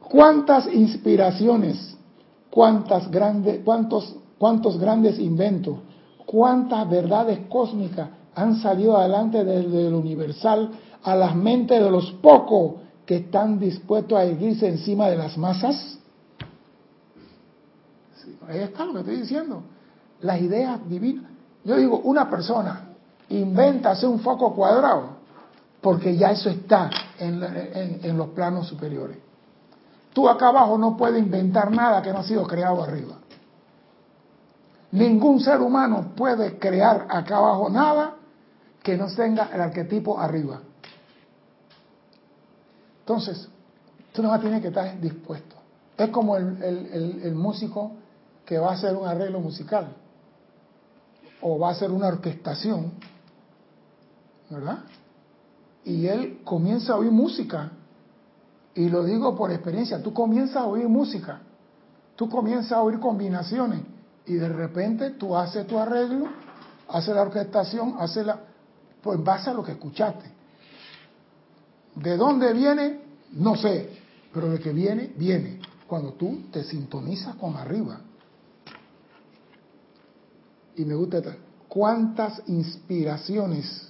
¿Cuántas inspiraciones, cuántas grandes, cuántos, cuántos grandes inventos, cuántas verdades cósmicas han salido adelante desde el universal a las mentes de los pocos que están dispuestos a erguirse encima de las masas? ahí está lo que estoy diciendo. Las ideas divinas. Yo digo, una persona inventa hacer un foco cuadrado porque ya eso está en, los planos superiores. Tú acá abajo no puedes inventar nada que no ha sido creado arriba. Ningún ser humano puede crear acá abajo nada que no tenga el arquetipo arriba. Entonces, tú no tienes que estar dispuesto. Es como el músico que va a hacer un arreglo musical o va a hacer una orquestación, ¿verdad? Y él comienza a oír música. Y lo digo por experiencia, tú comienzas a oír música, tú comienzas a oír combinaciones y de repente tú haces tu arreglo, haces la orquestación, haces la... Pues en base a lo que escuchaste. ¿De dónde viene? No sé, pero de que viene, viene. Cuando tú te sintonizas con arriba. Y me gusta, ¿cuántas inspiraciones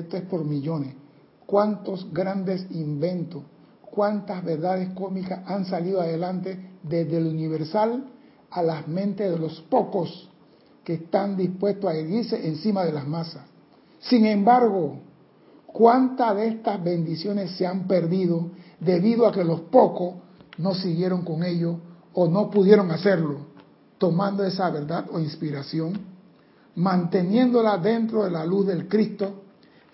esto es por millones. ¿Cuántos grandes inventos, cuántas verdades cómicas han salido adelante desde el universal a las mentes de los pocos que están dispuestos a erguirse encima de las masas? Sin embargo, ¿cuántas de estas bendiciones se han perdido debido a que los pocos no siguieron con ello o no pudieron hacerlo, tomando esa verdad o inspiración, manteniéndola dentro de la luz del Cristo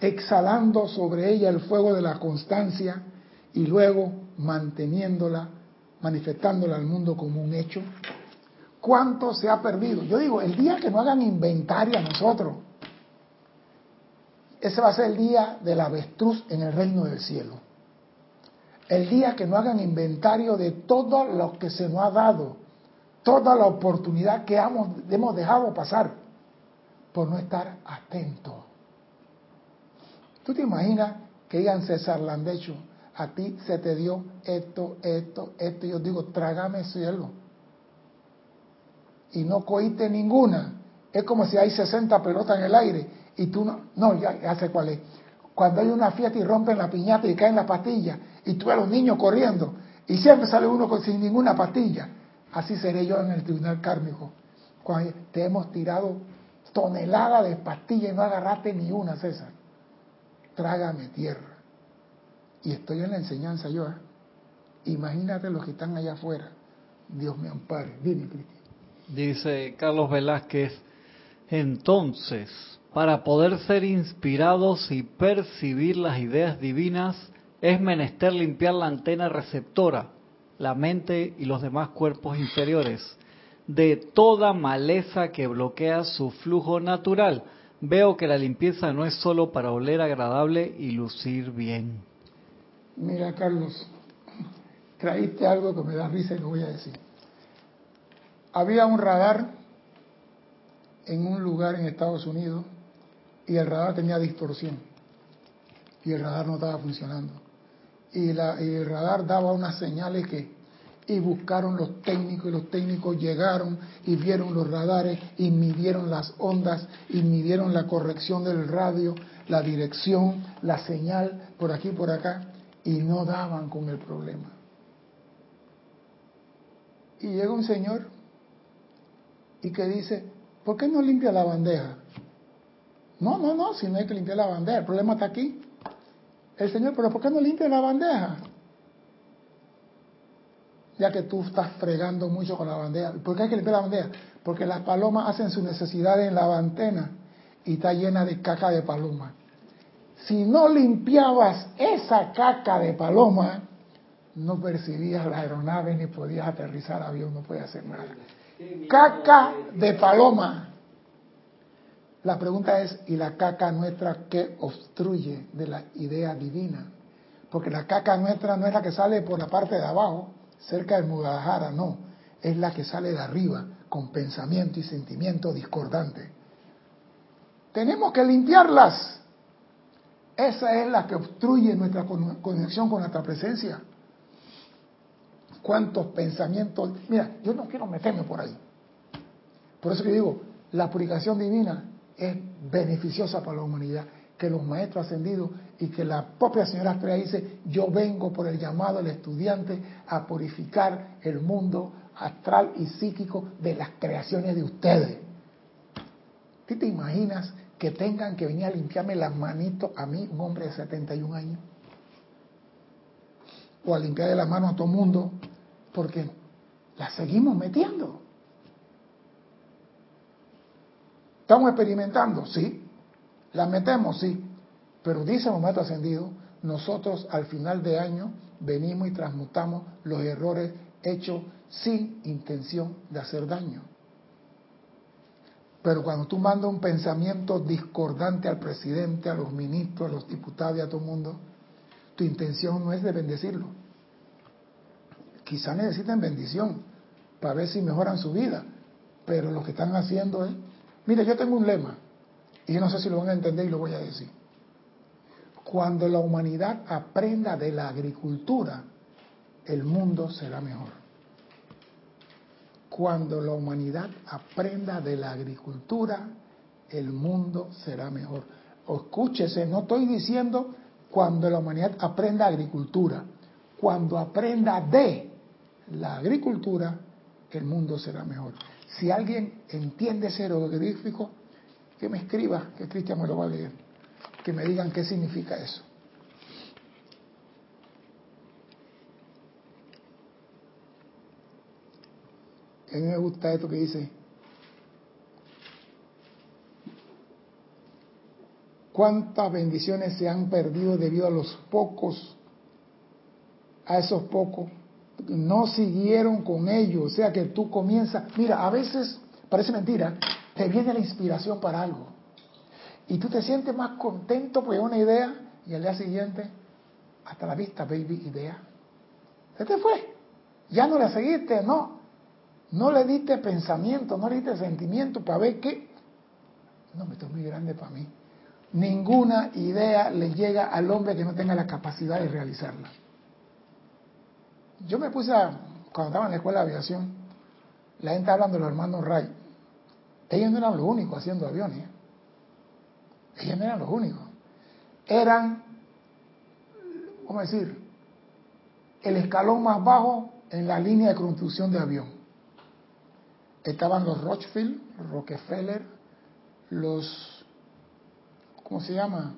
exhalando sobre ella el fuego de la constancia y luego manteniéndola, manifestándola al mundo como un hecho. ¿Cuánto se ha perdido? Yo digo, el día que no hagan inventario a nosotros, ese va a ser el día del avestruz en el reino del cielo. El día que no hagan inventario de todo lo que se nos ha dado, toda la oportunidad que hemos, dejado pasar por no estar atentos ¿Tú te imaginas que digan César Landecho, a ti se te dio esto, esto, esto, yo digo, trágame cielo. y no coíste ninguna. Es como si hay 60 pelotas en el aire y tú no, no, ya, sé cuál es. Cuando hay una fiesta y rompen la piñata y caen las pastillas y tú a los niños corriendo y siempre sale uno sin ninguna pastilla. Así seré yo en el tribunal kármico. Cuando te hemos tirado toneladas de pastillas y no agarraste ni una, César. Trágame tierra. Y estoy en la enseñanza yo. ¿eh? Imagínate los que están allá afuera. Dios me ampare. Dime, Cristian. Dice Carlos Velázquez, entonces, para poder ser inspirados y percibir las ideas divinas, es menester limpiar la antena receptora, la mente y los demás cuerpos inferiores, de toda maleza que bloquea su flujo natural. Veo que la limpieza no es solo para oler agradable y lucir bien. Mira, Carlos, traíste algo que me da risa y lo voy a decir. Había un radar en un lugar en Estados Unidos y el radar tenía distorsión y el radar no estaba funcionando. Y, la, y el radar daba unas señales que y buscaron los técnicos y los técnicos llegaron y vieron los radares y midieron las ondas y midieron la corrección del radio, la dirección, la señal por aquí por acá y no daban con el problema. Y llega un señor y que dice, ¿por qué no limpia la bandeja? No, no, no, si no hay que limpiar la bandeja, el problema está aquí. El Señor, pero ¿por qué no limpia la bandeja? Ya que tú estás fregando mucho con la bandeja. ¿Por qué hay que limpiar la bandeja? Porque las palomas hacen sus necesidades en la antena y está llena de caca de paloma. Si no limpiabas esa caca de paloma, no percibías la aeronave ni podías aterrizar avión, no podías hacer nada caca de paloma. La pregunta es, ¿y la caca nuestra qué obstruye de la idea divina? Porque la caca nuestra no es la que sale por la parte de abajo, cerca del Mudajara, no. Es la que sale de arriba, con pensamiento y sentimiento discordante. Tenemos que limpiarlas. Esa es la que obstruye nuestra conexión con nuestra presencia cuántos pensamientos. Mira, yo no quiero meterme por ahí. Por eso que digo, la purificación divina es beneficiosa para la humanidad. Que los maestros ascendidos y que la propia señora Estrella dice, yo vengo por el llamado del estudiante a purificar el mundo astral y psíquico de las creaciones de ustedes. ¿Tú te imaginas que tengan que venir a limpiarme las manitos a mí, un hombre de 71 años? O a limpiarle las manos a todo mundo porque la seguimos metiendo. ¿Estamos experimentando? Sí. ¿La metemos? Sí. Pero dice momento ascendido, nosotros al final de año venimos y transmutamos los errores hechos sin intención de hacer daño. Pero cuando tú mandas un pensamiento discordante al presidente, a los ministros, a los diputados y a todo el mundo, tu intención no es de bendecirlo quizá necesiten bendición para ver si mejoran su vida, pero lo que están haciendo es, mire, yo tengo un lema, y yo no sé si lo van a entender y lo voy a decir. Cuando la humanidad aprenda de la agricultura, el mundo será mejor. Cuando la humanidad aprenda de la agricultura, el mundo será mejor. escúchese, no estoy diciendo cuando la humanidad aprenda agricultura, cuando aprenda de la agricultura, el mundo será mejor. Si alguien entiende ese jeroglífico, que me escriba, que Cristian me lo va a leer, que me digan qué significa eso. A mí me gusta esto que dice, cuántas bendiciones se han perdido debido a los pocos, a esos pocos no siguieron con ello. O sea que tú comienzas, mira, a veces, parece mentira, te viene la inspiración para algo. Y tú te sientes más contento por una idea y al día siguiente, hasta la vista, baby, idea. Se te fue. Ya no la seguiste, no. No le diste pensamiento, no le diste sentimiento para ver qué. No, esto es muy grande para mí. Ninguna idea le llega al hombre que no tenga la capacidad de realizarla. Yo me puse a, cuando estaba en la escuela de aviación, la gente hablando de los hermanos Wright, ellos no eran los únicos haciendo aviones. Ellos no eran los únicos. Eran, ¿cómo decir? El escalón más bajo en la línea de construcción de avión. Estaban los Rothschild, Rockefeller, los, ¿cómo se llama?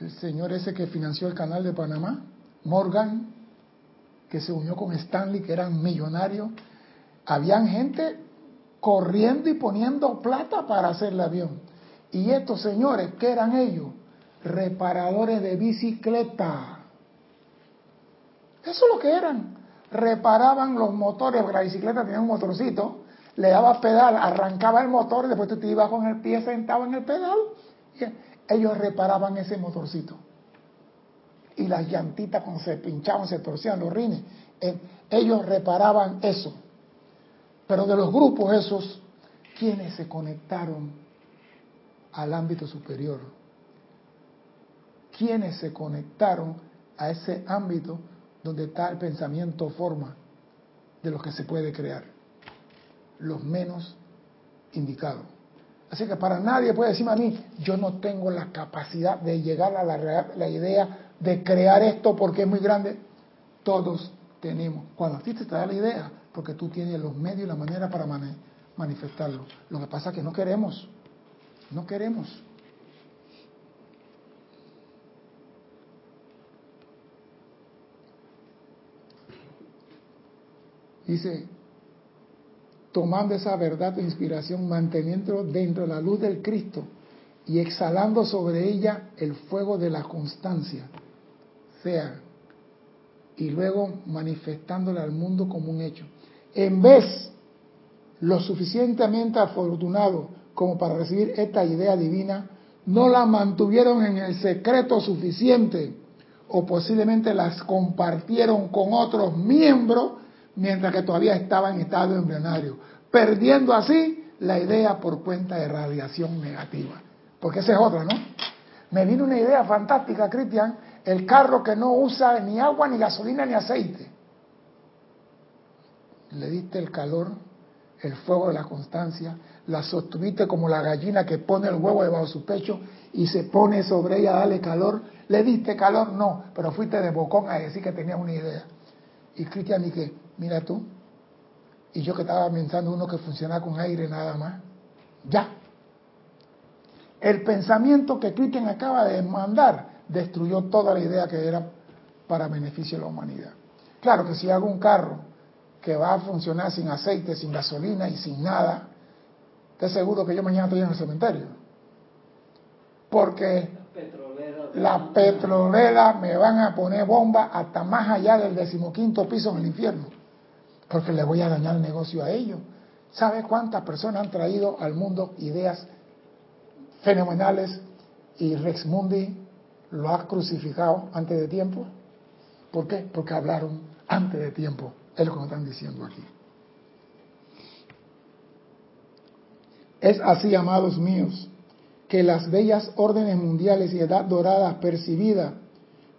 El señor ese que financió el canal de Panamá, Morgan, que se unió con Stanley, que eran millonarios. Habían gente corriendo y poniendo plata para hacer el avión. Y estos señores, ¿qué eran ellos? Reparadores de bicicleta. Eso es lo que eran. Reparaban los motores, porque la bicicleta tenía un motorcito, le daba pedal, arrancaba el motor, y después tú te ibas con el pie sentado en el pedal. Ellos reparaban ese motorcito. Y las llantitas cuando se pinchaban, se torcían los rines. Eh, ellos reparaban eso. Pero de los grupos esos, ¿quiénes se conectaron al ámbito superior? ¿Quiénes se conectaron a ese ámbito donde está el pensamiento forma de lo que se puede crear? Los menos indicados. Así que para nadie puede decirme a mí, yo no tengo la capacidad de llegar a la, la idea de crear esto porque es muy grande. Todos tenemos. Cuando a ti te da la idea, porque tú tienes los medios y la manera para manifestarlo. Lo que pasa es que no queremos. No queremos. Dice, tomando esa verdad de inspiración, manteniendo dentro de la luz del Cristo y exhalando sobre ella el fuego de la constancia, sea, y luego manifestándole al mundo como un hecho. En vez lo suficientemente afortunado como para recibir esta idea divina, no la mantuvieron en el secreto suficiente o posiblemente las compartieron con otros miembros mientras que todavía estaba en estado embrionario, perdiendo así la idea por cuenta de radiación negativa. Porque esa es otra, ¿no? Me vino una idea fantástica, Cristian, el carro que no usa ni agua, ni gasolina, ni aceite. Le diste el calor, el fuego de la constancia, la sostuviste como la gallina que pone el huevo debajo de su pecho y se pone sobre ella a darle calor. ¿Le diste calor? No, pero fuiste de bocón a decir que tenía una idea. Y Cristian que mira tú, y yo que estaba pensando uno que funcionaba con aire nada más, ya. El pensamiento que Cristian acaba de mandar destruyó toda la idea que era para beneficio de la humanidad. Claro que si hago un carro que va a funcionar sin aceite, sin gasolina y sin nada, te seguro que yo mañana estoy en el cementerio. Porque las petroleras me van a poner bomba hasta más allá del decimoquinto piso en el infierno. Porque le voy a dañar el negocio a ellos. ¿Sabe cuántas personas han traído al mundo ideas fenomenales y Rex Mundi lo ha crucificado antes de tiempo? ¿Por qué? Porque hablaron antes de tiempo. Es lo que están diciendo aquí. Es así, amados míos, que las bellas órdenes mundiales y edad dorada percibida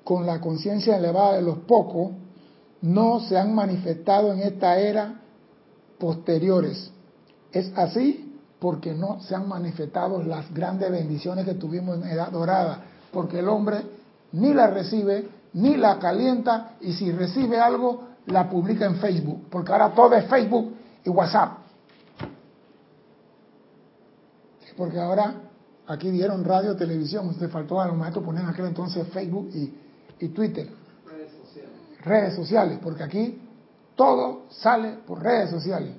con la conciencia elevada de los pocos no se han manifestado en esta era posteriores. Es así porque no se han manifestado las grandes bendiciones que tuvimos en edad dorada, porque el hombre ni la recibe, ni la calienta, y si recibe algo, la publica en Facebook, porque ahora todo es Facebook y WhatsApp. Porque ahora aquí dieron radio, televisión, usted faltó a los maestros poner en aquel entonces Facebook y, y Twitter. Redes sociales. Redes sociales, porque aquí todo sale por redes sociales.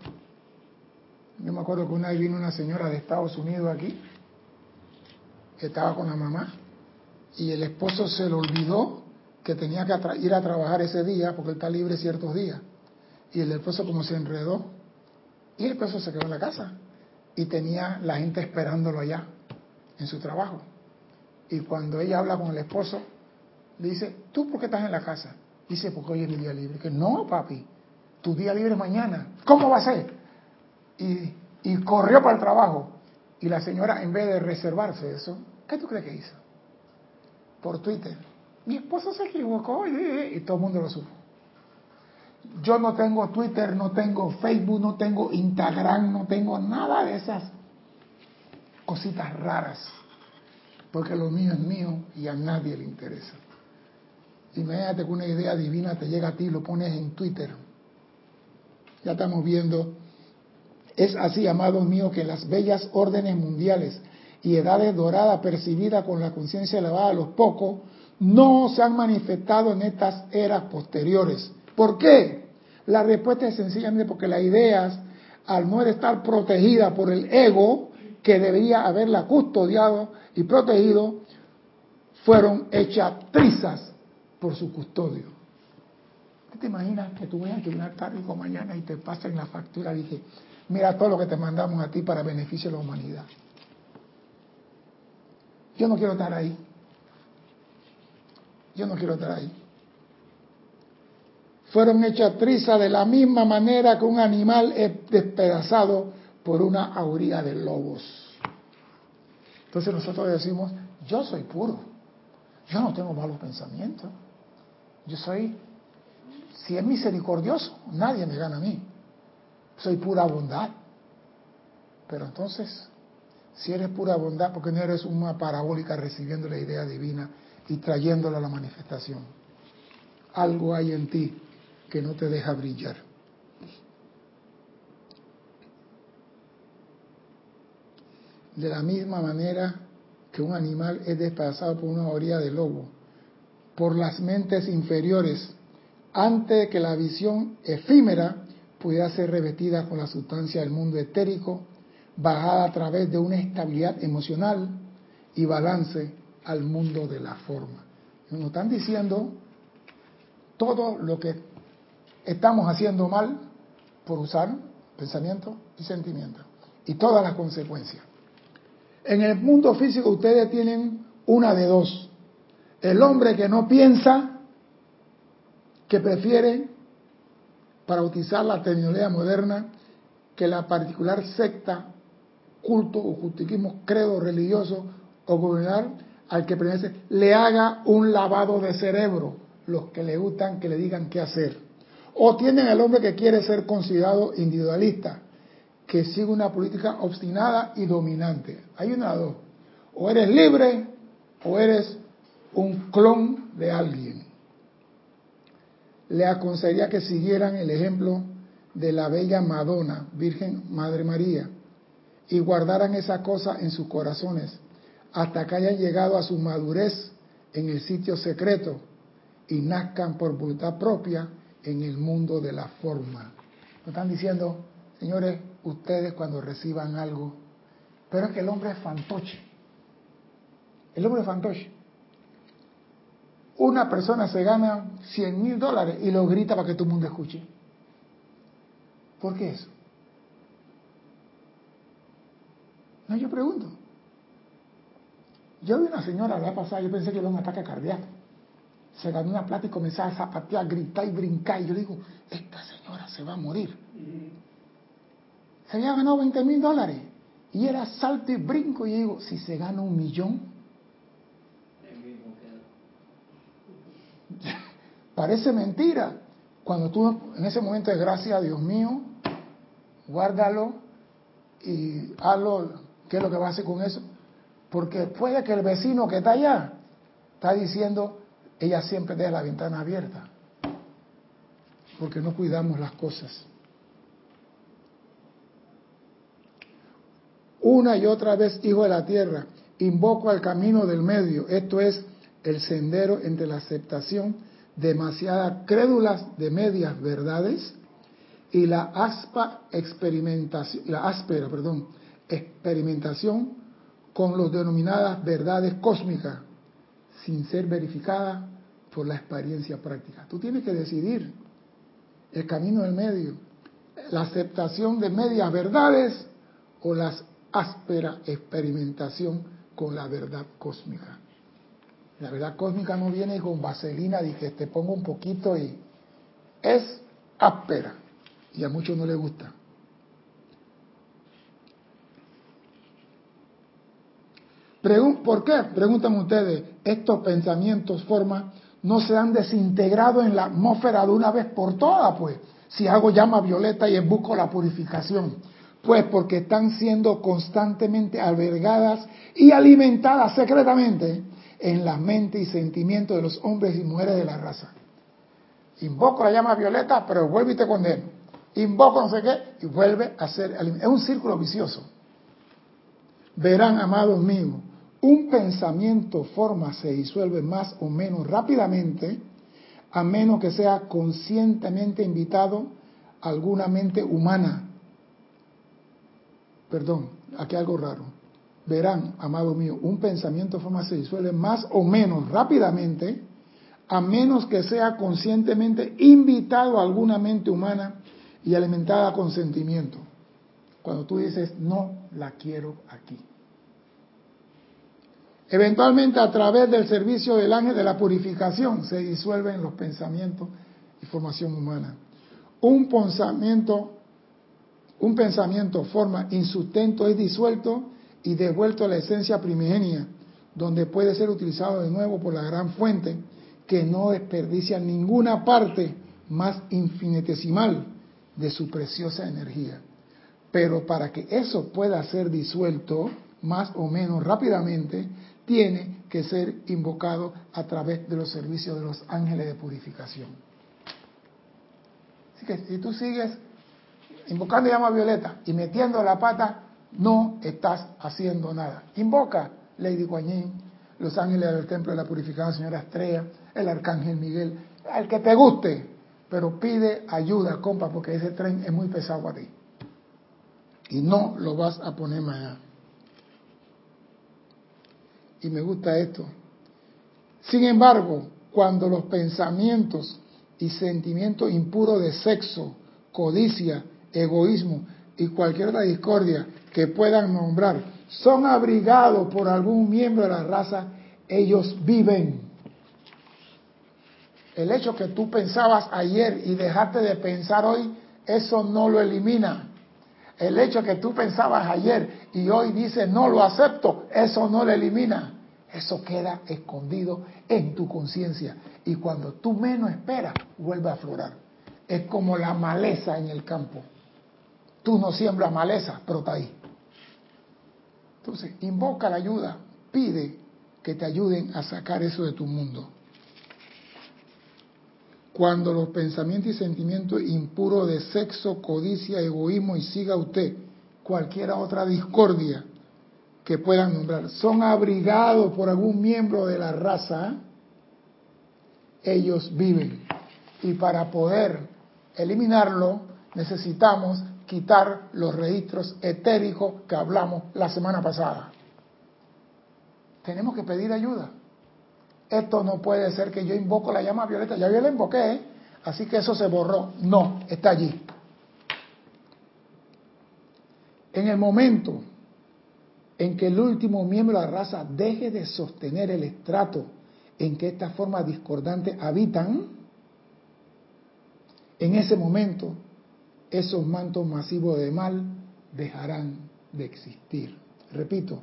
Yo me acuerdo que una vez vino una señora de Estados Unidos aquí, que estaba con la mamá, y el esposo se le olvidó que tenía que ir a trabajar ese día, porque él está libre ciertos días. Y el esposo como se enredó, y el esposo se quedó en la casa y tenía la gente esperándolo allá en su trabajo. Y cuando ella habla con el esposo, le dice, ¿tú por qué estás en la casa? Dice, porque hoy es mi día libre. Que no, papi, tu día libre es mañana. ¿Cómo va a ser? Y, y corrió para el trabajo. Y la señora, en vez de reservarse eso, ¿qué tú crees que hizo? Por Twitter. Mi esposo se equivocó y, todo el mundo lo supo. Yo no tengo Twitter, no tengo Facebook, no tengo Instagram, no tengo nada de esas cositas raras. Porque lo mío es mío y a nadie le interesa. Imagínate que una idea divina te llega a ti y lo pones en Twitter. Ya estamos viendo. Es así, amados míos, que las bellas órdenes mundiales y edades doradas percibidas con la conciencia elevada a los pocos no se han manifestado en estas eras posteriores. ¿Por qué? La respuesta es sencillamente porque las ideas, al no estar protegidas por el ego, que debería haberla custodiado y protegido, fueron hechas trizas por su custodio. te imaginas que tú vayas a tribunal público mañana y te pasen la factura y dije, mira todo lo que te mandamos a ti para beneficio de la humanidad? Yo no quiero estar ahí. Yo no quiero estar ahí. Fueron hechas trizas de la misma manera que un animal es despedazado por una auría de lobos. Entonces nosotros decimos, yo soy puro. Yo no tengo malos pensamientos. Yo soy, si es misericordioso, nadie me gana a mí. Soy pura bondad. Pero entonces, si eres pura bondad, porque no eres una parabólica recibiendo la idea divina y trayéndola a la manifestación? Algo hay en ti que no te deja brillar. De la misma manera que un animal es desplazado por una orilla de lobo, por las mentes inferiores, antes que la visión efímera pudiera ser revestida con la sustancia del mundo etérico bajada a través de una estabilidad emocional y balance al mundo de la forma. Nos están diciendo todo lo que estamos haciendo mal por usar pensamiento y sentimiento y todas las consecuencias. En el mundo físico ustedes tienen una de dos. El hombre que no piensa, que prefiere, para utilizar la terminología moderna, que la particular secta culto o justiquismo, credo religioso o gobernar al que pertenece, le haga un lavado de cerebro, los que le gustan que le digan qué hacer. O tienen al hombre que quiere ser considerado individualista, que sigue una política obstinada y dominante. Hay una dos. O eres libre o eres un clon de alguien. Le aconsejaría que siguieran el ejemplo de la bella Madonna, Virgen Madre María, y guardaran esa cosa en sus corazones hasta que hayan llegado a su madurez en el sitio secreto y nazcan por voluntad propia en el mundo de la forma. Nos están diciendo, señores, ustedes cuando reciban algo, pero es que el hombre es fantoche. El hombre es fantoche. Una persona se gana 100 mil dólares y lo grita para que todo el mundo escuche. ¿Por qué eso? No, yo pregunto. Yo vi una señora la pasada, yo pensé que era un ataque cardíaco. Se ganó una plata y comenzaba a zapatear, gritar y brincar. Y yo digo, esta señora se va a morir. Se había ganado 20 mil dólares. Y era salto y brinco. Y digo, si se gana un millón. <laughs> Parece mentira. Cuando tú en ese momento de gracia, Dios mío, guárdalo y hazlo ¿Qué es lo que va a hacer con eso? Porque puede que el vecino que está allá está diciendo, ella siempre deja la ventana abierta, porque no cuidamos las cosas. Una y otra vez, hijo de la tierra, invoco al camino del medio, esto es el sendero entre la aceptación demasiadas crédulas de medias verdades y la aspa experimentación, la áspera, perdón, experimentación con los denominadas verdades cósmicas sin ser verificada por la experiencia práctica. Tú tienes que decidir el camino del medio, la aceptación de medias verdades o la áspera experimentación con la verdad cósmica. La verdad cósmica no viene con vaselina y que te pongo un poquito y es áspera y a muchos no les gusta. ¿Por qué? Preguntan ustedes, estos pensamientos forman no se han desintegrado en la atmósfera de una vez por todas, pues. Si hago llama violeta y busco la purificación. Pues porque están siendo constantemente albergadas y alimentadas secretamente en la mente y sentimientos de los hombres y mujeres de la raza. Invoco la llama violeta, pero vuelvo y te condeno. Invoco no sé qué y vuelve a ser... Es un círculo vicioso. Verán, amados míos, un pensamiento forma se disuelve más o menos rápidamente, a menos que sea conscientemente invitado a alguna mente humana. Perdón, aquí algo raro. Verán, amado mío, un pensamiento forma se disuelve más o menos rápidamente, a menos que sea conscientemente invitado a alguna mente humana y alimentada con sentimiento. Cuando tú dices, no la quiero aquí. Eventualmente a través del servicio del ángel de la purificación se disuelven los pensamientos y formación humana. Un pensamiento, un pensamiento, forma, insustento es disuelto y devuelto a la esencia primigenia, donde puede ser utilizado de nuevo por la gran fuente que no desperdicia ninguna parte más infinitesimal de su preciosa energía. Pero para que eso pueda ser disuelto más o menos rápidamente, tiene que ser invocado a través de los servicios de los ángeles de purificación. Así que si tú sigues invocando llama violeta y metiendo la pata, no estás haciendo nada. Invoca Lady Guanyin, los ángeles del templo de la purificación, señora Estrella, el arcángel Miguel, al que te guste, pero pide ayuda, compa, porque ese tren es muy pesado a ti. Y no lo vas a poner mañana y me gusta esto. Sin embargo, cuando los pensamientos y sentimientos impuros de sexo, codicia, egoísmo y cualquier otra discordia que puedan nombrar son abrigados por algún miembro de la raza, ellos viven. El hecho que tú pensabas ayer y dejaste de pensar hoy, eso no lo elimina. El hecho que tú pensabas ayer y hoy dices no lo acepto, eso no lo elimina. Eso queda escondido en tu conciencia. Y cuando tú menos esperas, vuelve a aflorar. Es como la maleza en el campo. Tú no siembras maleza, pero está ahí. Entonces, invoca la ayuda, pide que te ayuden a sacar eso de tu mundo. Cuando los pensamientos y sentimientos impuros de sexo, codicia, egoísmo y siga usted cualquiera otra discordia que puedan nombrar, son abrigados por algún miembro de la raza, ellos viven. Y para poder eliminarlo, necesitamos quitar los registros etéricos que hablamos la semana pasada. Tenemos que pedir ayuda. Esto no puede ser que yo invoco la llama violeta, ya yo la invoqué, así que eso se borró. No, está allí. En el momento en que el último miembro de la raza deje de sostener el estrato en que estas formas discordantes habitan, en ese momento esos mantos masivos de mal dejarán de existir. Repito,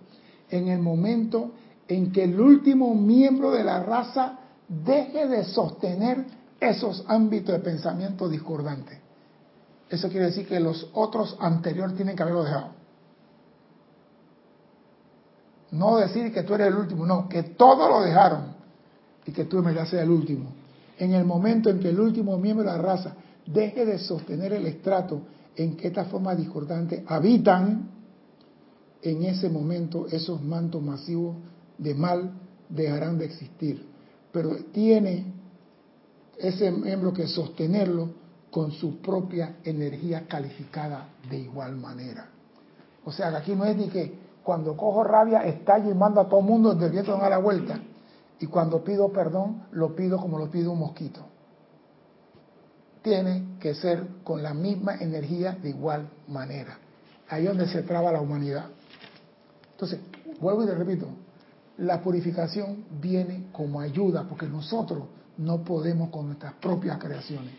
en el momento en que el último miembro de la raza deje de sostener esos ámbitos de pensamiento discordantes. Eso quiere decir que los otros anteriores tienen que haberlo dejado. No decir que tú eres el último, no, que todos lo dejaron y que tú me seas el último. En el momento en que el último miembro de la raza deje de sostener el estrato en que estas formas discordantes habitan, en ese momento esos mantos masivos de mal dejarán de existir. Pero tiene ese miembro que sostenerlo con su propia energía calificada de igual manera. O sea, que aquí no es ni que cuando cojo rabia, estallo y mando a todo el mundo desde el viento a la vuelta. Y cuando pido perdón, lo pido como lo pide un mosquito. Tiene que ser con la misma energía de igual manera. Ahí es donde se traba la humanidad. Entonces, vuelvo y te repito, la purificación viene como ayuda, porque nosotros no podemos con nuestras propias creaciones.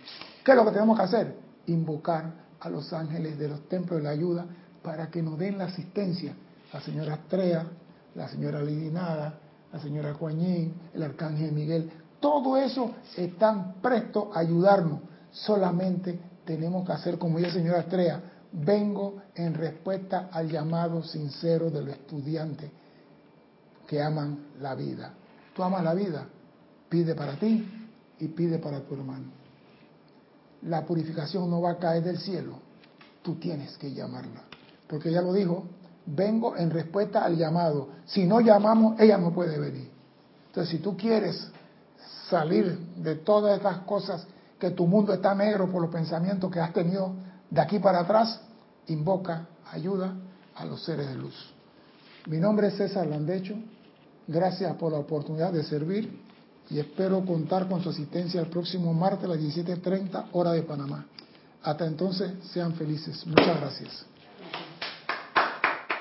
¿Qué es lo que tenemos que hacer? Invocar a los ángeles de los templos de la ayuda para que nos den la asistencia la señora Astrea, la señora Lidinada, la señora Coañín, el arcángel Miguel, todo eso están prestos a ayudarnos. Solamente tenemos que hacer como dice señora Estrella, vengo en respuesta al llamado sincero de los estudiantes que aman la vida. Tú amas la vida, pide para ti y pide para tu hermano. La purificación no va a caer del cielo, tú tienes que llamarla. Porque ya lo dijo, vengo en respuesta al llamado. Si no llamamos, ella no puede venir. Entonces, si tú quieres salir de todas estas cosas, que tu mundo está negro por los pensamientos que has tenido de aquí para atrás, invoca ayuda a los seres de luz. Mi nombre es César Landecho. Gracias por la oportunidad de servir y espero contar con su asistencia el próximo martes a las 17.30 hora de Panamá. Hasta entonces, sean felices. Muchas gracias.